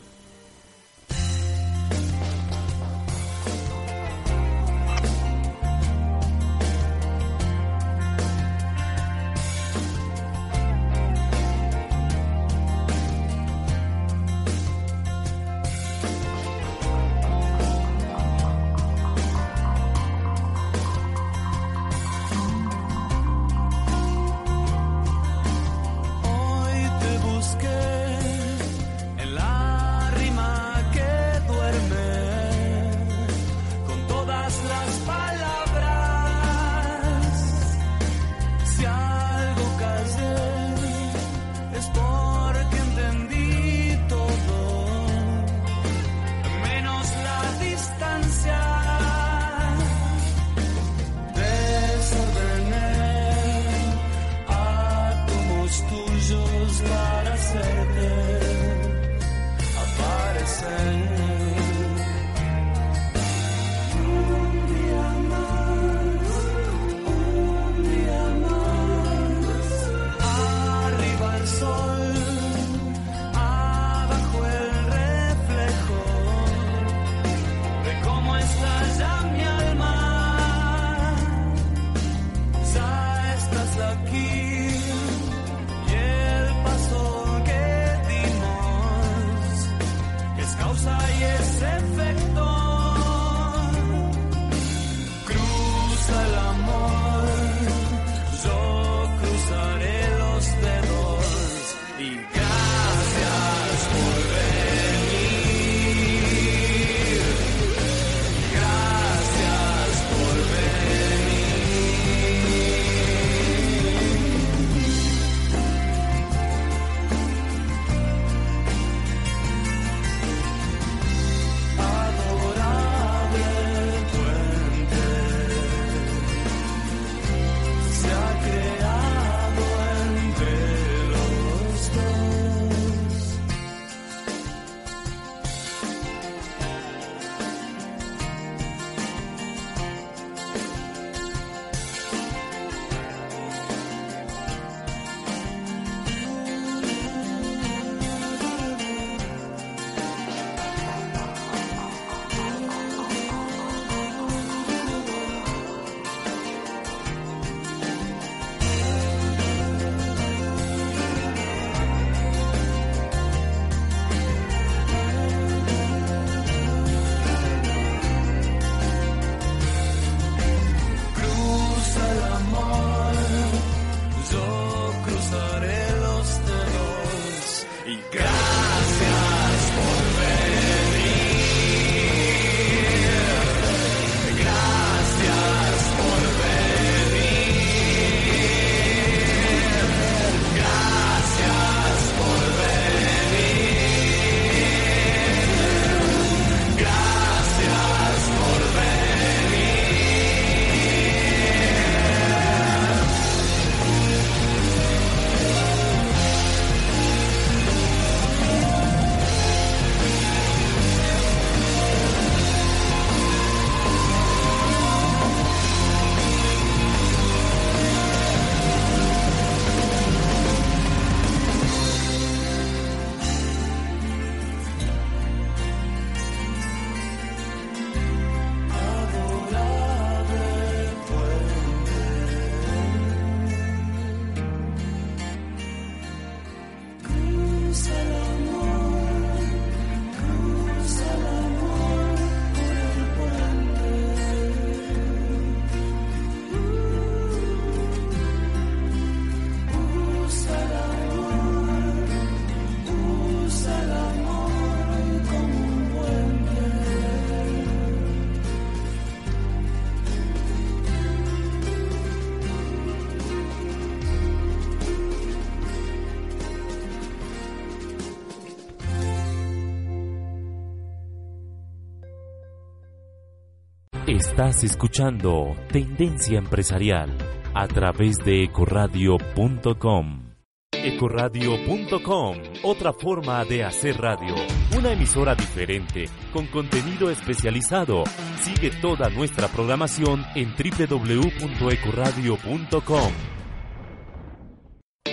Estás escuchando Tendencia Empresarial a través de ecoradio.com. Ecoradio.com, otra forma de hacer radio, una emisora diferente, con contenido especializado. Sigue toda nuestra programación en www.ecoradio.com.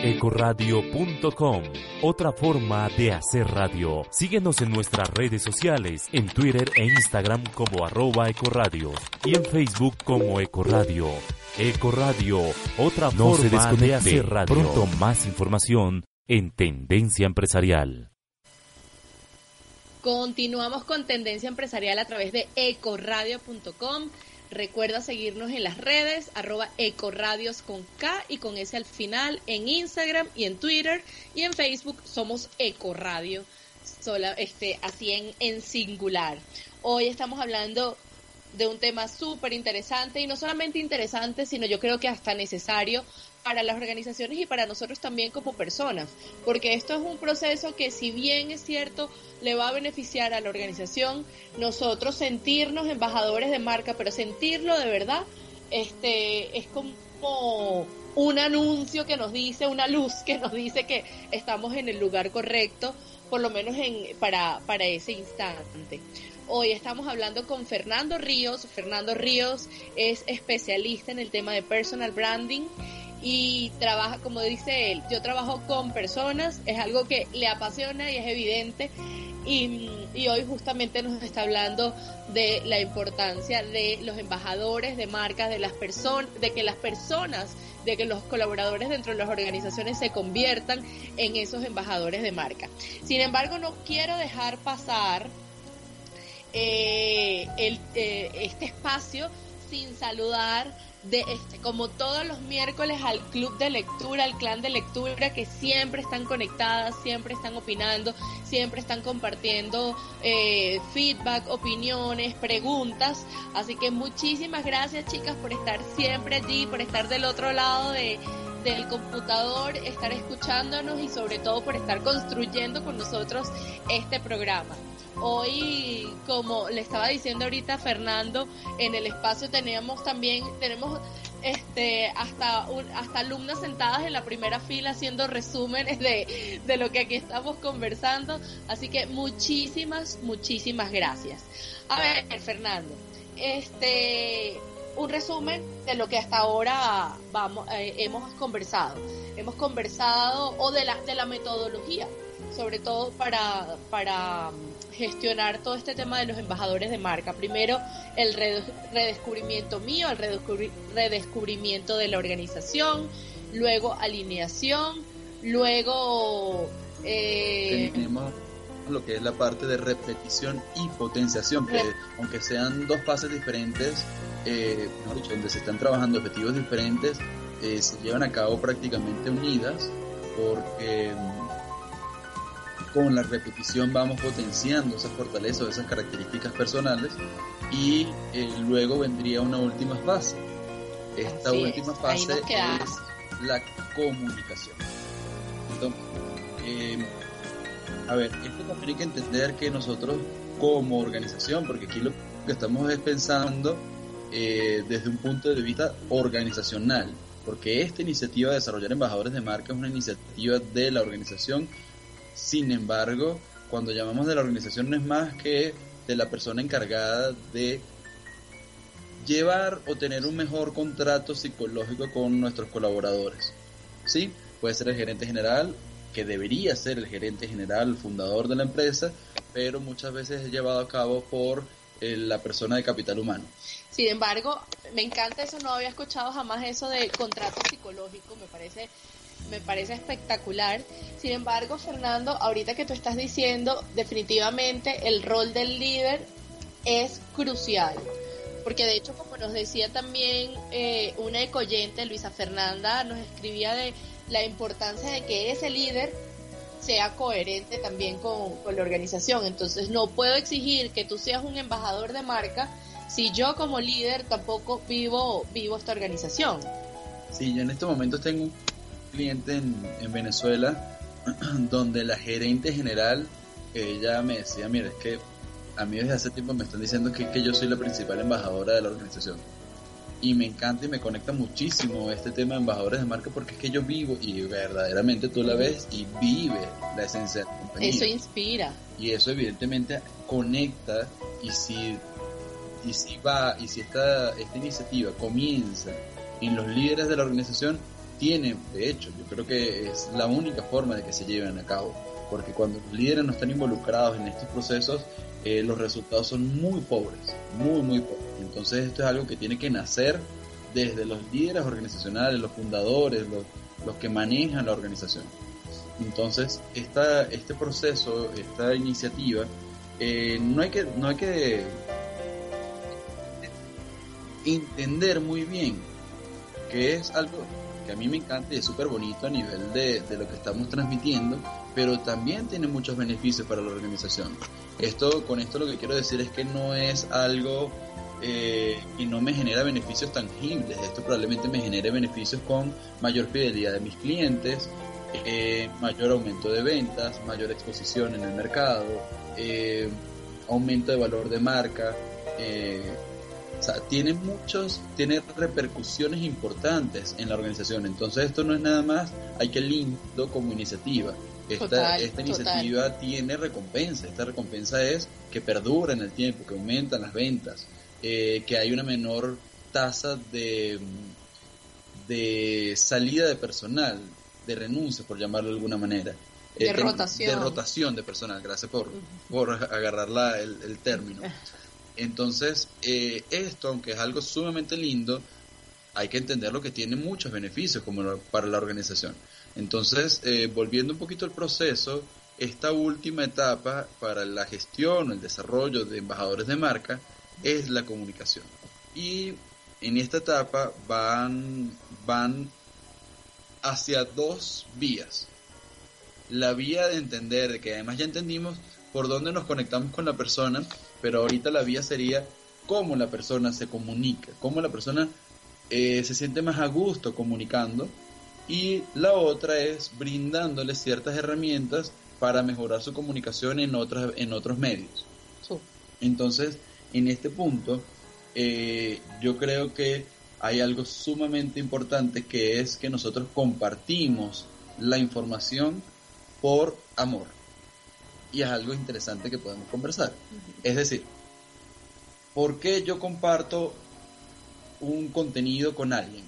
Ecoradio.com, otra forma de hacer radio. Síguenos en nuestras redes sociales, en Twitter e Instagram como arroba Ecoradio y en Facebook como Ecoradio. Ecoradio, otra forma de hacer radio. Pronto más información en Tendencia Empresarial. Continuamos con Tendencia Empresarial a través de ecoradio.com. Recuerda seguirnos en las redes, arroba ecoradios con K y con S al final, en Instagram y en Twitter y en Facebook somos Ecoradio, sola, este, así en, en singular. Hoy estamos hablando de un tema súper interesante y no solamente interesante, sino yo creo que hasta necesario para las organizaciones y para nosotros también como personas, porque esto es un proceso que si bien es cierto le va a beneficiar a la organización, nosotros sentirnos embajadores de marca, pero sentirlo de verdad, este es como un anuncio que nos dice, una luz que nos dice que estamos en el lugar correcto, por lo menos en, para, para ese instante. Hoy estamos hablando con Fernando Ríos. Fernando Ríos es especialista en el tema de personal branding y trabaja, como dice él, yo trabajo con personas, es algo que le apasiona y es evidente. Y, hoy justamente nos está hablando de la importancia de los embajadores de marcas, de las personas, de que las personas, de que los colaboradores dentro de las organizaciones se conviertan en esos embajadores de marca. Sin embargo, no quiero dejar pasar eh, el, eh, este espacio sin saludar de este, como todos los miércoles al club de lectura, al clan de lectura que siempre están conectadas, siempre están opinando, siempre están compartiendo eh, feedback, opiniones, preguntas. Así que muchísimas gracias chicas por estar siempre allí, por estar del otro lado de, del computador, estar escuchándonos y sobre todo por estar construyendo con nosotros este programa. Hoy, como le estaba diciendo ahorita Fernando, en el espacio teníamos también, tenemos este hasta hasta alumnas sentadas en la primera fila haciendo resúmenes de, de lo que aquí estamos conversando. Así que muchísimas, muchísimas gracias. A ver, Fernando, este un resumen de lo que hasta ahora vamos eh, hemos conversado. Hemos conversado o de la de la metodología, sobre todo para para gestionar todo este tema de los embajadores de marca. Primero, el redescubrimiento mío, el redescubrimiento de la organización, luego alineación, luego... Eh, Tenemos lo que es la parte de repetición y potenciación, que aunque sean dos fases diferentes, eh, dicho, donde se están trabajando objetivos diferentes, eh, se llevan a cabo prácticamente unidas, porque con la repetición vamos potenciando esas fortalezas, esas características personales y eh, luego vendría una última fase. Esta última fase es la comunicación. Entonces, eh, a ver, esto también hay que entender que nosotros como organización, porque aquí lo que estamos es pensando eh, desde un punto de vista organizacional, porque esta iniciativa de desarrollar embajadores de marca es una iniciativa de la organización sin embargo, cuando llamamos de la organización no es más que de la persona encargada de llevar o tener un mejor contrato psicológico con nuestros colaboradores. ¿Sí? Puede ser el gerente general, que debería ser el gerente general, fundador de la empresa, pero muchas veces es llevado a cabo por eh, la persona de capital humano. Sin embargo, me encanta eso, no había escuchado jamás eso de contrato psicológico, me parece me parece espectacular. Sin embargo, Fernando, ahorita que tú estás diciendo, definitivamente el rol del líder es crucial. Porque de hecho, como nos decía también eh, una ecoyente, Luisa Fernanda, nos escribía de la importancia de que ese líder sea coherente también con, con la organización. Entonces, no puedo exigir que tú seas un embajador de marca si yo como líder tampoco vivo, vivo esta organización. Sí, yo en este momento tengo cliente en, Venezuela donde la gerente general, ella me decía, mira, es que a mí desde hace tiempo me están diciendo que, que yo soy la principal embajadora de la organización. Y me encanta y me conecta muchísimo este tema de embajadores de marca porque es que yo vivo y verdaderamente tú la ves y vive la esencia de la compañía. Eso inspira. Y eso evidentemente conecta y si, y si va, y si esta, esta iniciativa comienza en los líderes de la organización, tiene, de hecho, yo creo que es la única forma de que se lleven a cabo. Porque cuando los líderes no están involucrados en estos procesos, eh, los resultados son muy pobres, muy, muy pobres. Entonces esto es algo que tiene que nacer desde los líderes organizacionales, los fundadores, los, los que manejan la organización. Entonces, esta, este proceso, esta iniciativa, eh, no, hay que, no hay que entender muy bien que es algo que a mí me encanta y es súper bonito a nivel de, de, lo que estamos transmitiendo, pero también tiene muchos beneficios para la organización. Esto, con esto lo que quiero decir es que no es algo eh, y no me genera beneficios tangibles. Esto probablemente me genere beneficios con mayor fidelidad de mis clientes, eh, mayor aumento de ventas, mayor exposición en el mercado, eh, aumento de valor de marca. O sea, tiene muchos, tiene repercusiones importantes en la organización. Entonces esto no es nada más, hay que lindo como iniciativa. Esta, Total, esta iniciativa total. tiene recompensa. Esta recompensa es que perdura en el tiempo, que aumentan las ventas, eh, que hay una menor tasa de, de salida de personal, de renuncia, por llamarlo de alguna manera. De Eh, ten- rotación. De rotación de personal, gracias por, por agarrar la- el, el término. Entonces, eh, esto, aunque es algo sumamente lindo, hay que entender lo que tiene muchos beneficios como para la organización. Entonces, eh, volviendo un poquito al proceso, esta última etapa para la gestión el desarrollo de embajadores de marca es la comunicación. Y en esta etapa van, van hacia dos vías. La vía de entender, de que además ya entendimos por dónde nos conectamos con la persona, pero ahorita la vía sería cómo la persona se comunica, cómo la persona eh, se siente más a gusto comunicando. Y la otra es brindándole ciertas herramientas para mejorar su comunicación en, otras, en otros medios. Entonces, en este punto, eh, yo creo que hay algo sumamente importante que es que nosotros compartimos la información por amor. Y es algo interesante que podemos conversar. Es decir, ¿por qué yo comparto un contenido con alguien?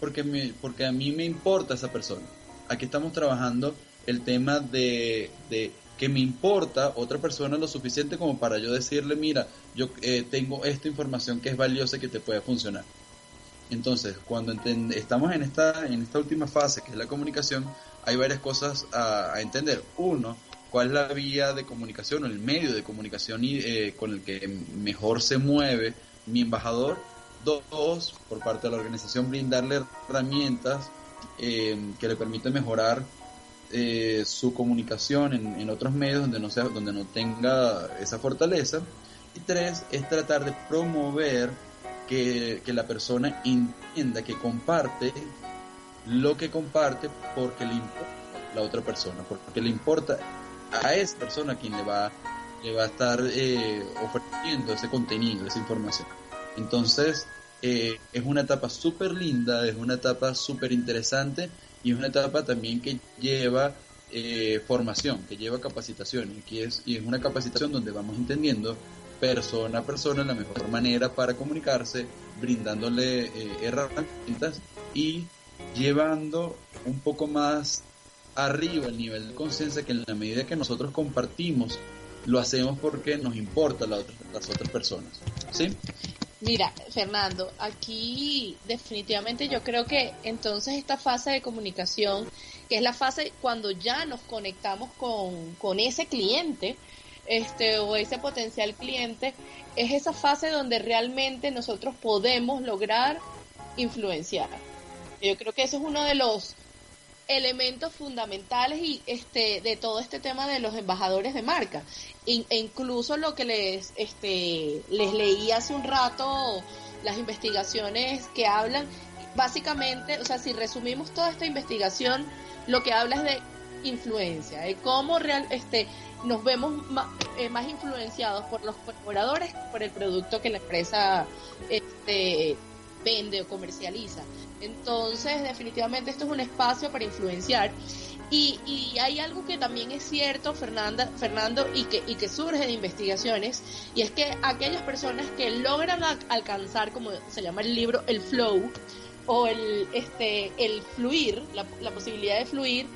Porque, me, porque a mí me importa esa persona. Aquí estamos trabajando el tema de, de que me importa otra persona lo suficiente como para yo decirle, mira, yo eh, tengo esta información que es valiosa y que te puede funcionar. Entonces, cuando estamos en esta, en esta última fase, que es la comunicación, hay varias cosas a, a entender. Uno, cuál es la vía de comunicación o el medio de comunicación eh, con el que mejor se mueve mi embajador. Dos, por parte de la organización, brindarle herramientas eh, que le permiten mejorar eh, su comunicación en, en otros medios donde no sea, donde no tenga esa fortaleza. Y tres, es tratar de promover que, que la persona entienda que comparte lo que comparte porque le importa la otra persona, porque le importa a esa persona quien le va, le va a estar eh, ofreciendo ese contenido, esa información. Entonces, eh, es una etapa súper linda, es una etapa súper interesante y es una etapa también que lleva eh, formación, que lleva capacitación y, es, y es una capacitación donde vamos entendiendo persona a persona la mejor manera para comunicarse, brindándole eh, herramientas y llevando un poco más arriba el nivel de conciencia que en la medida que nosotros compartimos lo hacemos porque nos importa la otra- las otras personas. ¿Sí? Mira, Fernando, aquí definitivamente yo creo que entonces esta fase de comunicación, que es la fase cuando ya nos conectamos con, con ese cliente, este, o ese potencial cliente, es esa fase donde realmente nosotros podemos lograr influenciar. Yo creo que eso es uno de los elementos fundamentales y este de todo este tema de los embajadores de marca In- e incluso lo que les este les leí hace un rato las investigaciones que hablan básicamente o sea si resumimos toda esta investigación lo que habla es de influencia, de cómo real, este, nos vemos eh, más, influenciados por los colaboradores por el producto que la empresa este, vende o comercializa. Entonces, definitivamente esto es un espacio para influenciar. Y, hay algo que también es cierto, Fernando, y que, y que surge de investigaciones, y es que aquellas personas que logran alcanzar, como se llama el libro, el flow, o el, este, el fluir, la, la posibilidad de fluir,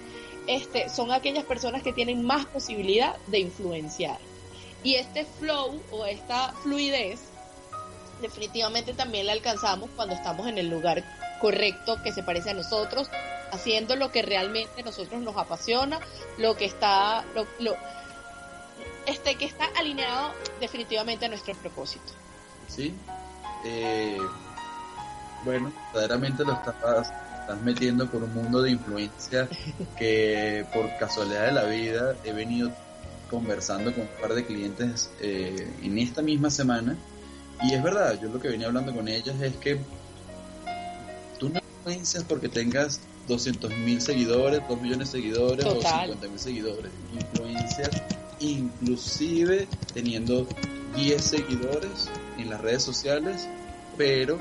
este, son aquellas personas que tienen más posibilidad de influenciar. Y este flow o esta fluidez definitivamente también la alcanzamos cuando estamos en el lugar correcto que se parece a nosotros, haciendo lo que realmente a nosotros nos apasiona, lo que está, lo, este, que está alineado definitivamente a nuestro propósito. Sí, eh, bueno, verdaderamente lo estás estás metiendo por un mundo de influencia que por casualidad de la vida he venido conversando con un par de clientes eh, en esta misma semana y es verdad, yo lo que venía hablando con ellas es que influencias porque tengas 200 mil seguidores, 2 millones de seguidores o 50 mil seguidores, influencias inclusive teniendo 10 seguidores en las redes sociales, pero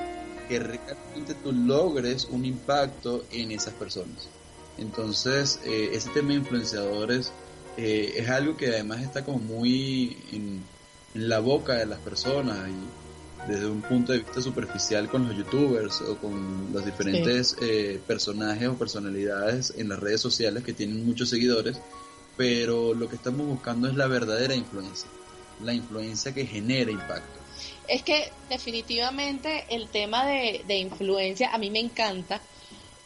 que realmente tú logres un impacto en esas personas. Entonces, eh, ese tema de influenciadores eh, es algo que además está como muy en, la boca de las personas y desde un punto de vista superficial con los youtubers o con los diferentes eh, personajes o personalidades en las redes sociales que tienen muchos seguidores, pero lo que estamos buscando es la verdadera influencia, la influencia que genera impacto. Es que definitivamente el tema de, influencia a mí me encanta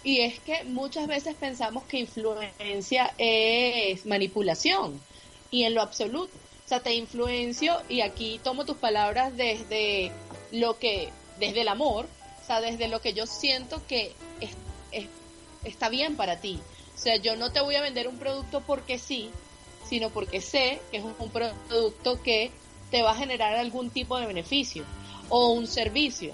y es que muchas veces pensamos que influencia es manipulación y en lo absoluto. O sea, te influencio y aquí tomo tus palabras desde lo que, desde el amor, o sea, desde lo que yo siento que está bien para ti. O sea, yo no te voy a vender un producto porque sí, sino porque sé que es un producto que te va a generar algún tipo de beneficio o un servicio.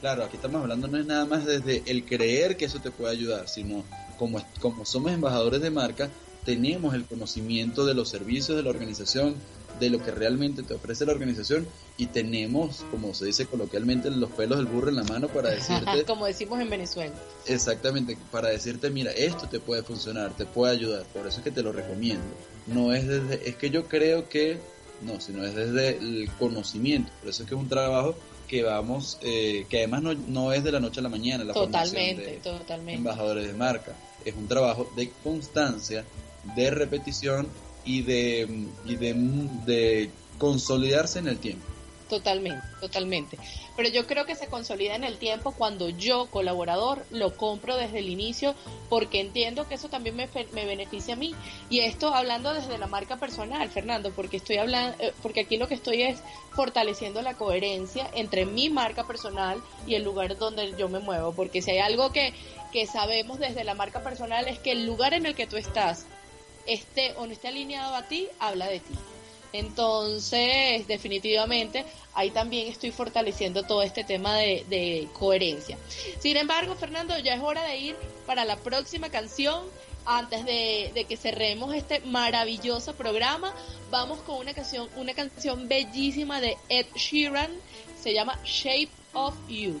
Claro, aquí estamos hablando no es nada más desde el creer que eso te puede ayudar, sino como, como somos embajadores de marca, tenemos el conocimiento de los servicios de la organización, de lo que realmente te ofrece la organización y tenemos, como se dice coloquialmente, los pelos del burro en la mano para decirte... como decimos en Venezuela. Exactamente, para decirte, mira, esto te puede funcionar, te puede ayudar, por eso es que te lo recomiendo. No es desde, es que yo creo que no, sino es desde el conocimiento. Por eso es que es un trabajo que vamos, eh, que además no, no, es de la noche a la mañana, la totalmente, de totalmente. embajadores de marca. Es un trabajo de constancia, de repetición y de, y de, de consolidarse en el tiempo. Totalmente, totalmente. Pero yo creo que se consolida en el tiempo cuando yo, colaborador, lo compro desde el inicio porque entiendo que eso también me, me beneficia a mí. Y esto hablando desde la marca personal, Fernando, porque estoy hablando, eh, porque aquí lo que estoy es fortaleciendo la coherencia entre mi marca personal y el lugar donde yo me muevo. Porque si hay algo que, que sabemos desde la marca personal es que el lugar en el que tú estás esté o no esté alineado a ti, habla de ti. Entonces, definitivamente, ahí también estoy fortaleciendo todo este tema de, coherencia. Sin embargo, Fernando, ya es hora de ir para la próxima canción. Antes de, de, que cerremos este maravilloso programa, vamos con una canción, una canción bellísima de Ed Sheeran, se llama Shape of You.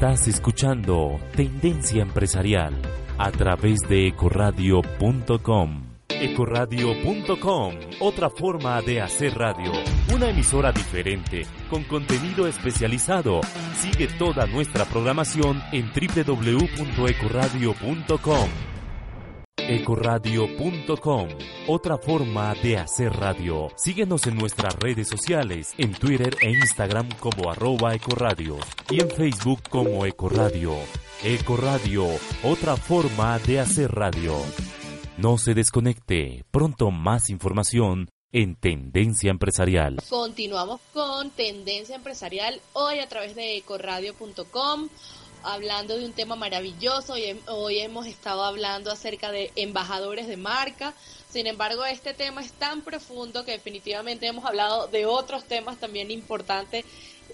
Estás escuchando Tendencia Empresarial a través de ecoradio.com. Ecoradio.com, otra forma de hacer radio, una emisora diferente, con contenido especializado. Sigue toda nuestra programación en www.ecoradio.com. Ecoradio.com, otra forma de hacer radio. Síguenos en nuestras redes sociales, en Twitter e Instagram como arroba Ecoradio y en Facebook como Ecoradio. Ecoradio, otra forma de hacer radio. No se desconecte, pronto más información en Tendencia Empresarial. Continuamos con Tendencia Empresarial hoy a través de ecoradio.com hablando de un tema maravilloso. Hoy, hoy hemos estado hablando acerca de embajadores de marca. Sin embargo, este tema es tan profundo que definitivamente hemos hablado de otros temas también importantes,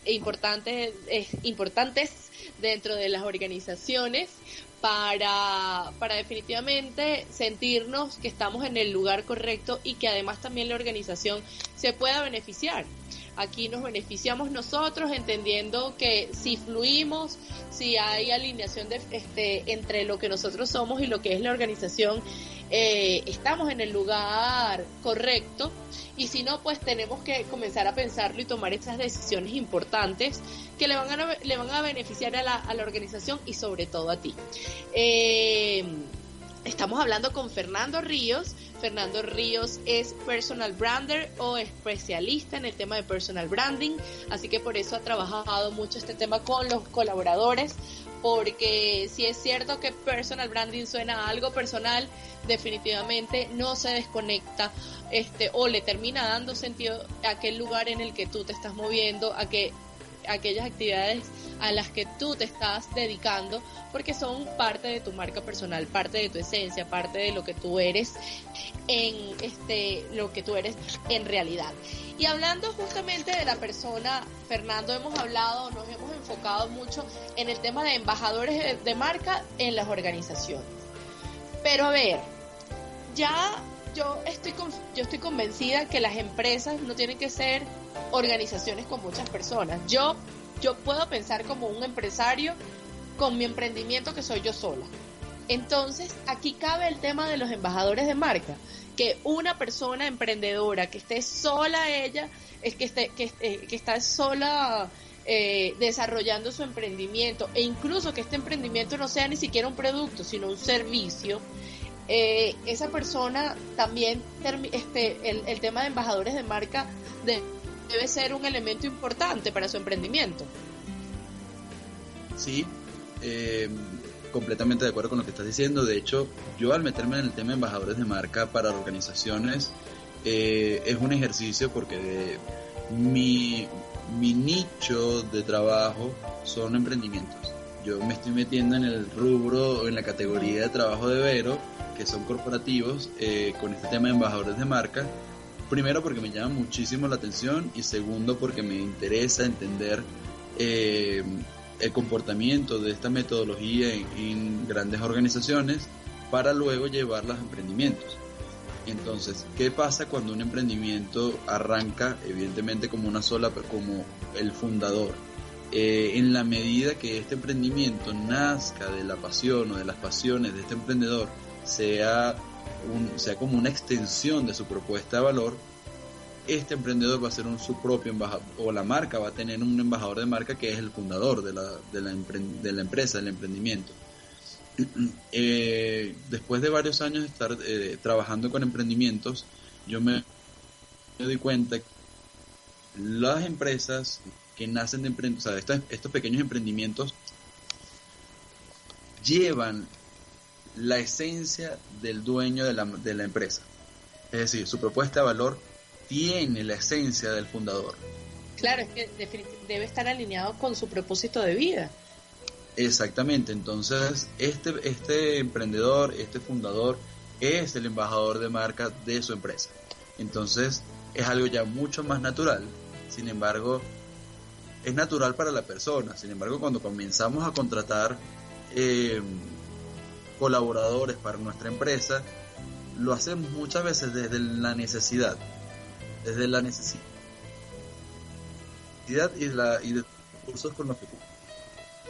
importantes, importantes dentro de las organizaciones para, para definitivamente sentirnos que estamos en el lugar correcto y que además también la organización se pueda beneficiar. Aquí nos beneficiamos nosotros entendiendo que si fluimos, si hay alineación de, este, entre lo que nosotros somos y lo que es la organización, eh, estamos en el lugar correcto y si no, pues tenemos que comenzar a pensarlo y tomar esas decisiones importantes que le van a, beneficiar a la, a la organización y sobre todo a ti. Eh, estamos hablando con Fernando Ríos. Fernando Ríos es personal brander o especialista en el tema de personal branding, así que por eso ha trabajado mucho este tema con los colaboradores, porque si es cierto que personal branding suena a algo personal, definitivamente no se desconecta este o le termina dando sentido a aquel lugar en el que tú te estás moviendo, a que aquellas actividades a las que tú te estás dedicando porque son parte de tu marca personal, parte de tu esencia, parte de lo que tú eres en este lo que tú eres en realidad. Y hablando justamente de la persona, Fernando, hemos hablado, nos hemos enfocado mucho en el tema de embajadores de marca en las organizaciones. Pero a ver, ya yo estoy, yo estoy convencida que las empresas no tienen que ser organizaciones con muchas personas. Yo, yo puedo pensar como un empresario con mi emprendimiento que soy yo sola. Entonces, aquí cabe el tema de los embajadores de marca, que una persona emprendedora que esté sola ella, es que esté, que, eh, que está sola eh, desarrollando su emprendimiento, e incluso que este emprendimiento no sea ni siquiera un producto, sino un servicio, eh, esa persona también, este, el, tema de embajadores de marca debe ser un elemento importante para su emprendimiento. Sí, eh, completamente de acuerdo con lo que estás diciendo. De hecho, yo al meterme en el tema de embajadores de marca para organizaciones, eh, es un ejercicio porque mi, mi nicho de trabajo son emprendimientos. Yo me estoy metiendo en el rubro, en la categoría de trabajo de Vero, que son corporativos eh, con este tema de embajadores de marca. Primero porque me llama muchísimo la atención y segundo porque me interesa entender eh, el comportamiento de esta metodología en, grandes organizaciones para luego llevarla a emprendimientos. Entonces, ¿qué pasa cuando un emprendimiento arranca, evidentemente, como una sola, como el fundador? Eh, en la medida que este emprendimiento nazca de la pasión o de las pasiones de este emprendedor sea, un, sea como una extensión de su propuesta de valor, este emprendedor va a ser un, su propio embajador, o la marca va a tener un embajador de marca que es el fundador de la, de la, la empresa, del emprendimiento. Eh, después de varios años de estar eh, trabajando con emprendimientos, yo me, me doy cuenta que las empresas que nacen de emprendimientos, o sea, estos pequeños emprendimientos llevan la esencia del dueño de la, de la empresa. Es decir, su propuesta de valor tiene la esencia del fundador. Claro, es que debe estar alineado con su propósito de vida. Exactamente, entonces este, este emprendedor, este fundador es el embajador de marca de su empresa. Entonces es algo ya mucho más natural, sin embargo es natural para la persona, sin embargo cuando comenzamos a contratar eh, colaboradores para nuestra empresa, lo hacemos muchas veces desde la necesidad, desde la necesidad y, la, y de recursos con los que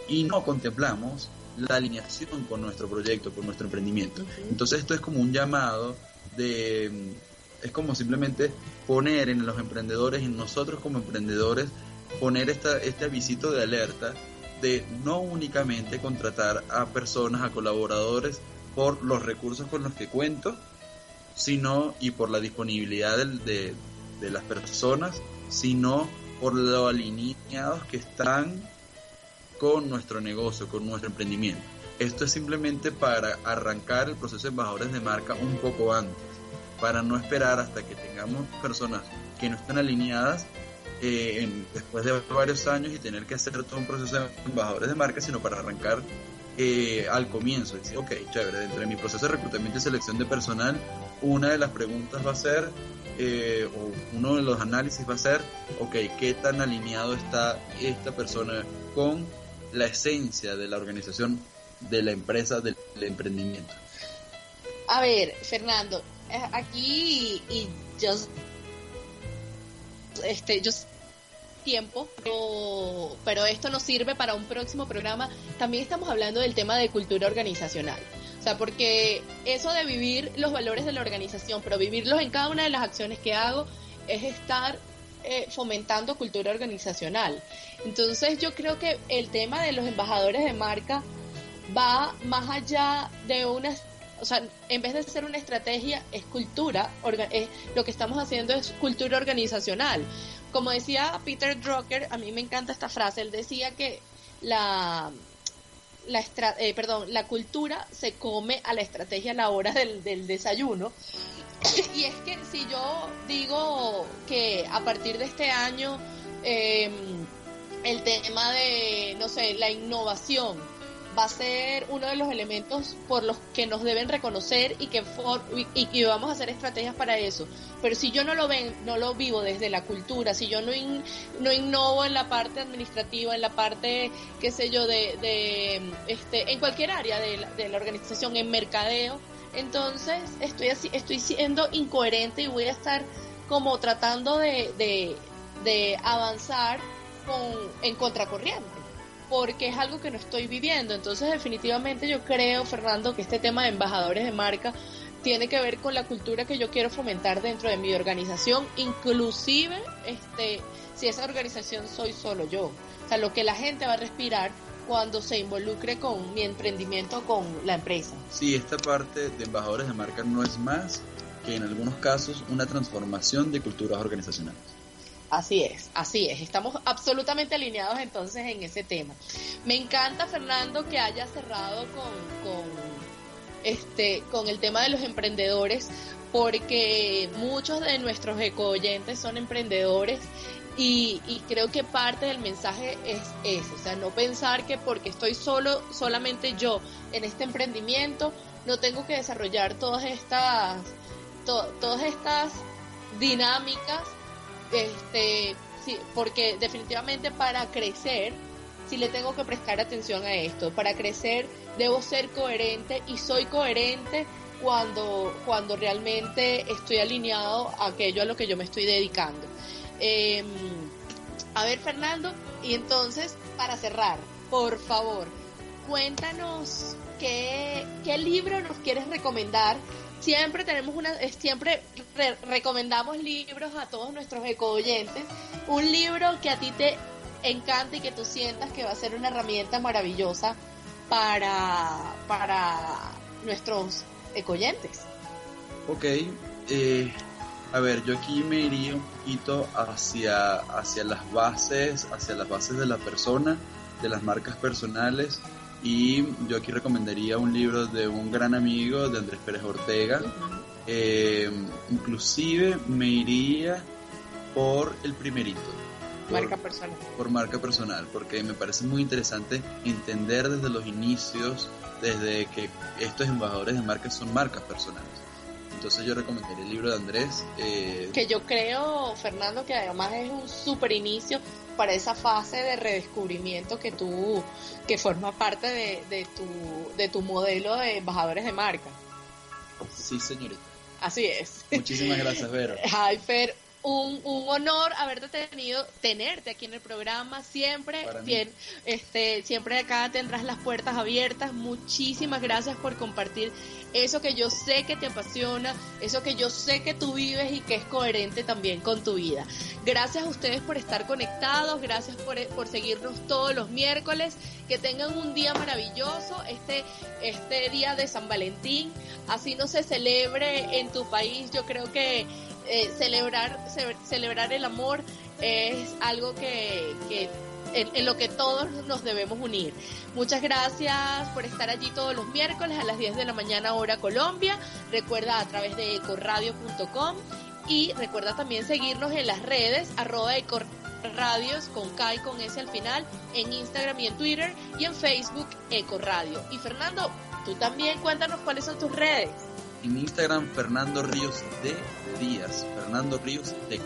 y no contemplamos la alineación con nuestro proyecto, con nuestro emprendimiento. Entonces esto es como un llamado de, es como simplemente poner en los emprendedores, en nosotros como emprendedores, poner esta, este avisito de alerta de no únicamente contratar a personas, a colaboradores por los recursos con los que cuento, sino y por la disponibilidad de, de, las personas, sino por lo alineados que están con nuestro negocio, con nuestro emprendimiento. Esto es simplemente para arrancar el proceso de embajadores de marca un poco antes, para no esperar hasta que tengamos personas que no estén alineadas eh, después de varios años y tener que hacer todo un proceso de embajadores de marca, sino para arrancar eh, al comienzo. Decir, ok, chévere, dentro de mi proceso de reclutamiento y selección de personal, una de las preguntas va a ser, eh, o uno de los análisis va a ser, ok, ¿qué tan alineado está esta persona con la esencia de la organización, de la empresa, del, emprendimiento? A ver, Fernando, aquí y yo este, yo tiempo, pero, esto nos sirve para un próximo programa. También estamos hablando del tema de cultura organizacional. O sea, porque eso de vivir los valores de la organización, pero vivirlos en cada una de las acciones que hago, es estar eh, fomentando cultura organizacional. Entonces yo creo que el tema de los embajadores de marca va más allá de unas o sea, en vez de ser una estrategia, es cultura, lo que estamos haciendo es cultura organizacional. Como decía Peter Drucker, a mí me encanta esta frase, él decía que la, la eh, perdón, la cultura se come a la estrategia a la hora del, del desayuno. y es que si yo digo que a partir de este año, eh, el tema de, no sé, la innovación va a ser uno de los elementos por los que nos deben reconocer y que, y, que vamos a hacer estrategias para eso. Pero si yo no lo ven, no lo vivo desde la cultura, si yo no, no innovo en la parte administrativa, en la parte, qué sé yo, de, de este, en cualquier área de la, organización, en mercadeo, entonces estoy así, estoy siendo incoherente y voy a estar como tratando de, de, de avanzar con, en contracorriente porque es algo que no estoy viviendo. Entonces, definitivamente yo creo, Fernando, que este tema de embajadores de marca tiene que ver con la cultura que yo quiero fomentar dentro de mi organización, inclusive este si esa organización soy solo yo. O sea, lo que la gente va a respirar cuando se involucre con mi emprendimiento con la empresa. Sí, esta parte de embajadores de marca no es más que en algunos casos una transformación de culturas organizacionales. Así es, así es. Estamos absolutamente alineados entonces en ese tema. Me encanta, Fernando, que haya cerrado con, este, con el tema de los emprendedores, porque muchos de nuestros eco oyentes son emprendedores y, y, creo que parte del mensaje es eso, o sea, no pensar que porque estoy solo, solamente yo en este emprendimiento, no tengo que desarrollar todas estas, todas estas dinámicas este, sí, porque definitivamente para crecer, sí le tengo que prestar atención a esto. Para crecer debo ser coherente y soy coherente cuando, cuando realmente estoy alineado a aquello a lo que yo me estoy dedicando. Em, a ver, Fernando, y entonces, para cerrar, por favor, cuéntanos qué, qué libro nos quieres recomendar siempre tenemos una, siempre recomendamos libros a todos nuestros eco oyentes. Un libro que a ti te encanta y que tú sientas que va a ser una herramienta maravillosa para, para nuestros ecoyentes. Ok, eh, a ver, yo aquí me iría un poquito hacia, hacia las bases, hacia las bases de la persona, de las marcas personales y yo aquí recomendaría un libro de un gran amigo de Andrés Pérez Ortega. Eh, inclusive me iría por el primerito. marca personal. Por marca personal, porque me parece muy interesante entender desde los inicios, desde que estos embajadores de marcas son marcas personales. Entonces yo recomendaría el libro de Andrés. Eh, que yo creo, Fernando, que además es un super inicio para esa fase de redescubrimiento que tú, que forma parte de, de, tu, de tu modelo de embajadores de marca. Sí, señorita. Así es. Muchísimas gracias, Vero. Ay, Fer, un, un, honor haberte tenido, tenerte aquí en el programa. Siempre, bien, este, siempre acá tendrás las puertas abiertas. Muchísimas gracias por compartir eso que yo sé que te apasiona, eso que yo sé que tú vives y que es coherente también con tu vida. Gracias a ustedes por estar conectados, gracias por, por seguirnos todos los miércoles, que tengan un día maravilloso, este, este día de San Valentín, así no se celebre en tu país, yo creo que eh, celebrar, celebrar el amor es algo que, en, lo que todos nos debemos unir. Muchas gracias por estar allí todos los miércoles a las 10 de la mañana hora Colombia. Recuerda a través de ecoradio.com y recuerda también seguirnos en las redes arroba ecoradios con K y con S al final en Instagram y en Twitter y en Facebook Ecoradio. Y Fernando, tú también cuéntanos cuáles son tus redes. En Instagram Fernando Ríos de Díaz, Fernando Ríos de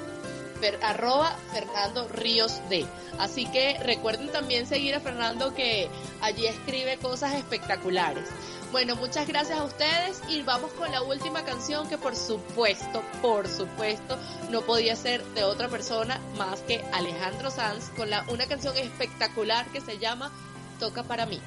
arroba Fernando Ríos D. Así que recuerden también seguir a Fernando que allí escribe cosas espectaculares. Bueno, muchas gracias a ustedes y vamos con la última canción que por supuesto, por supuesto, no podía ser de otra persona más que Alejandro Sanz con la, una canción espectacular que se llama Toca para mí.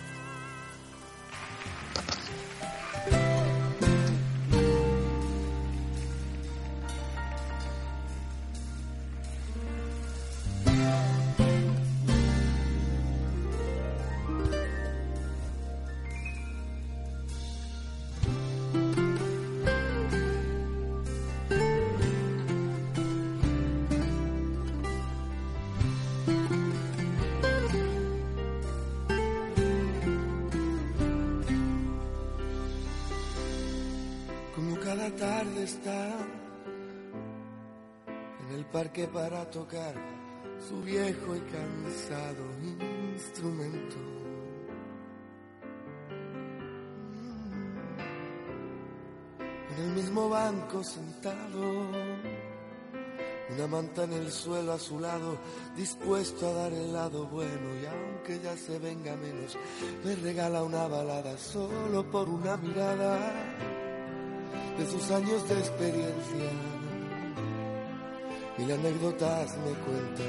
Parque para tocar su viejo y cansado instrumento. En el mismo banco sentado, una manta en el suelo a su lado, dispuesto a dar el lado bueno y aunque ya se venga menos, me regala una balada solo por una mirada de sus años de experiencia. Mil anécdotas me cuenta,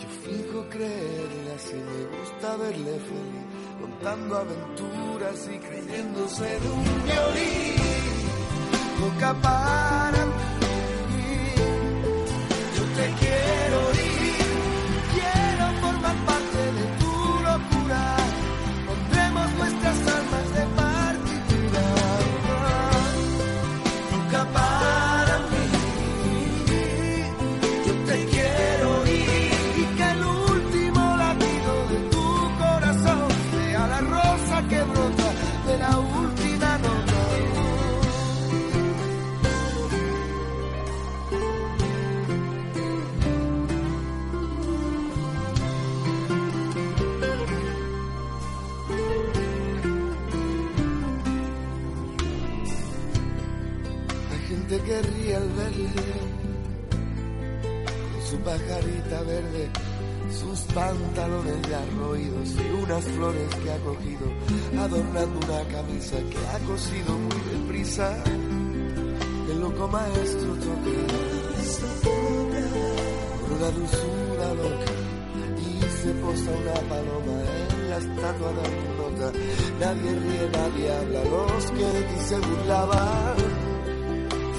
yo fijo creerle así, me gusta verle feliz, contando aventuras y creyéndose de un violín. Toca para mí, yo te quiero verle con su pajarita verde, sus pantalones ya roídos y unas flores que ha cogido, adornando una camisa que ha cosido muy deprisa. El loco maestro toca con una dulzura loca y se posa una paloma en la estatua de nota. Nadie ríe, nadie habla, los que de ti se burlaban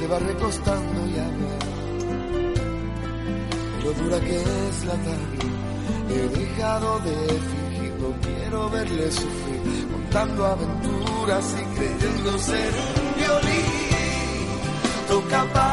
se va recostando y habla. Lo dura que es la tarde, he dejado de fingir, no quiero verle sufrir, contando aventuras y creyendo ser un violín. Toca para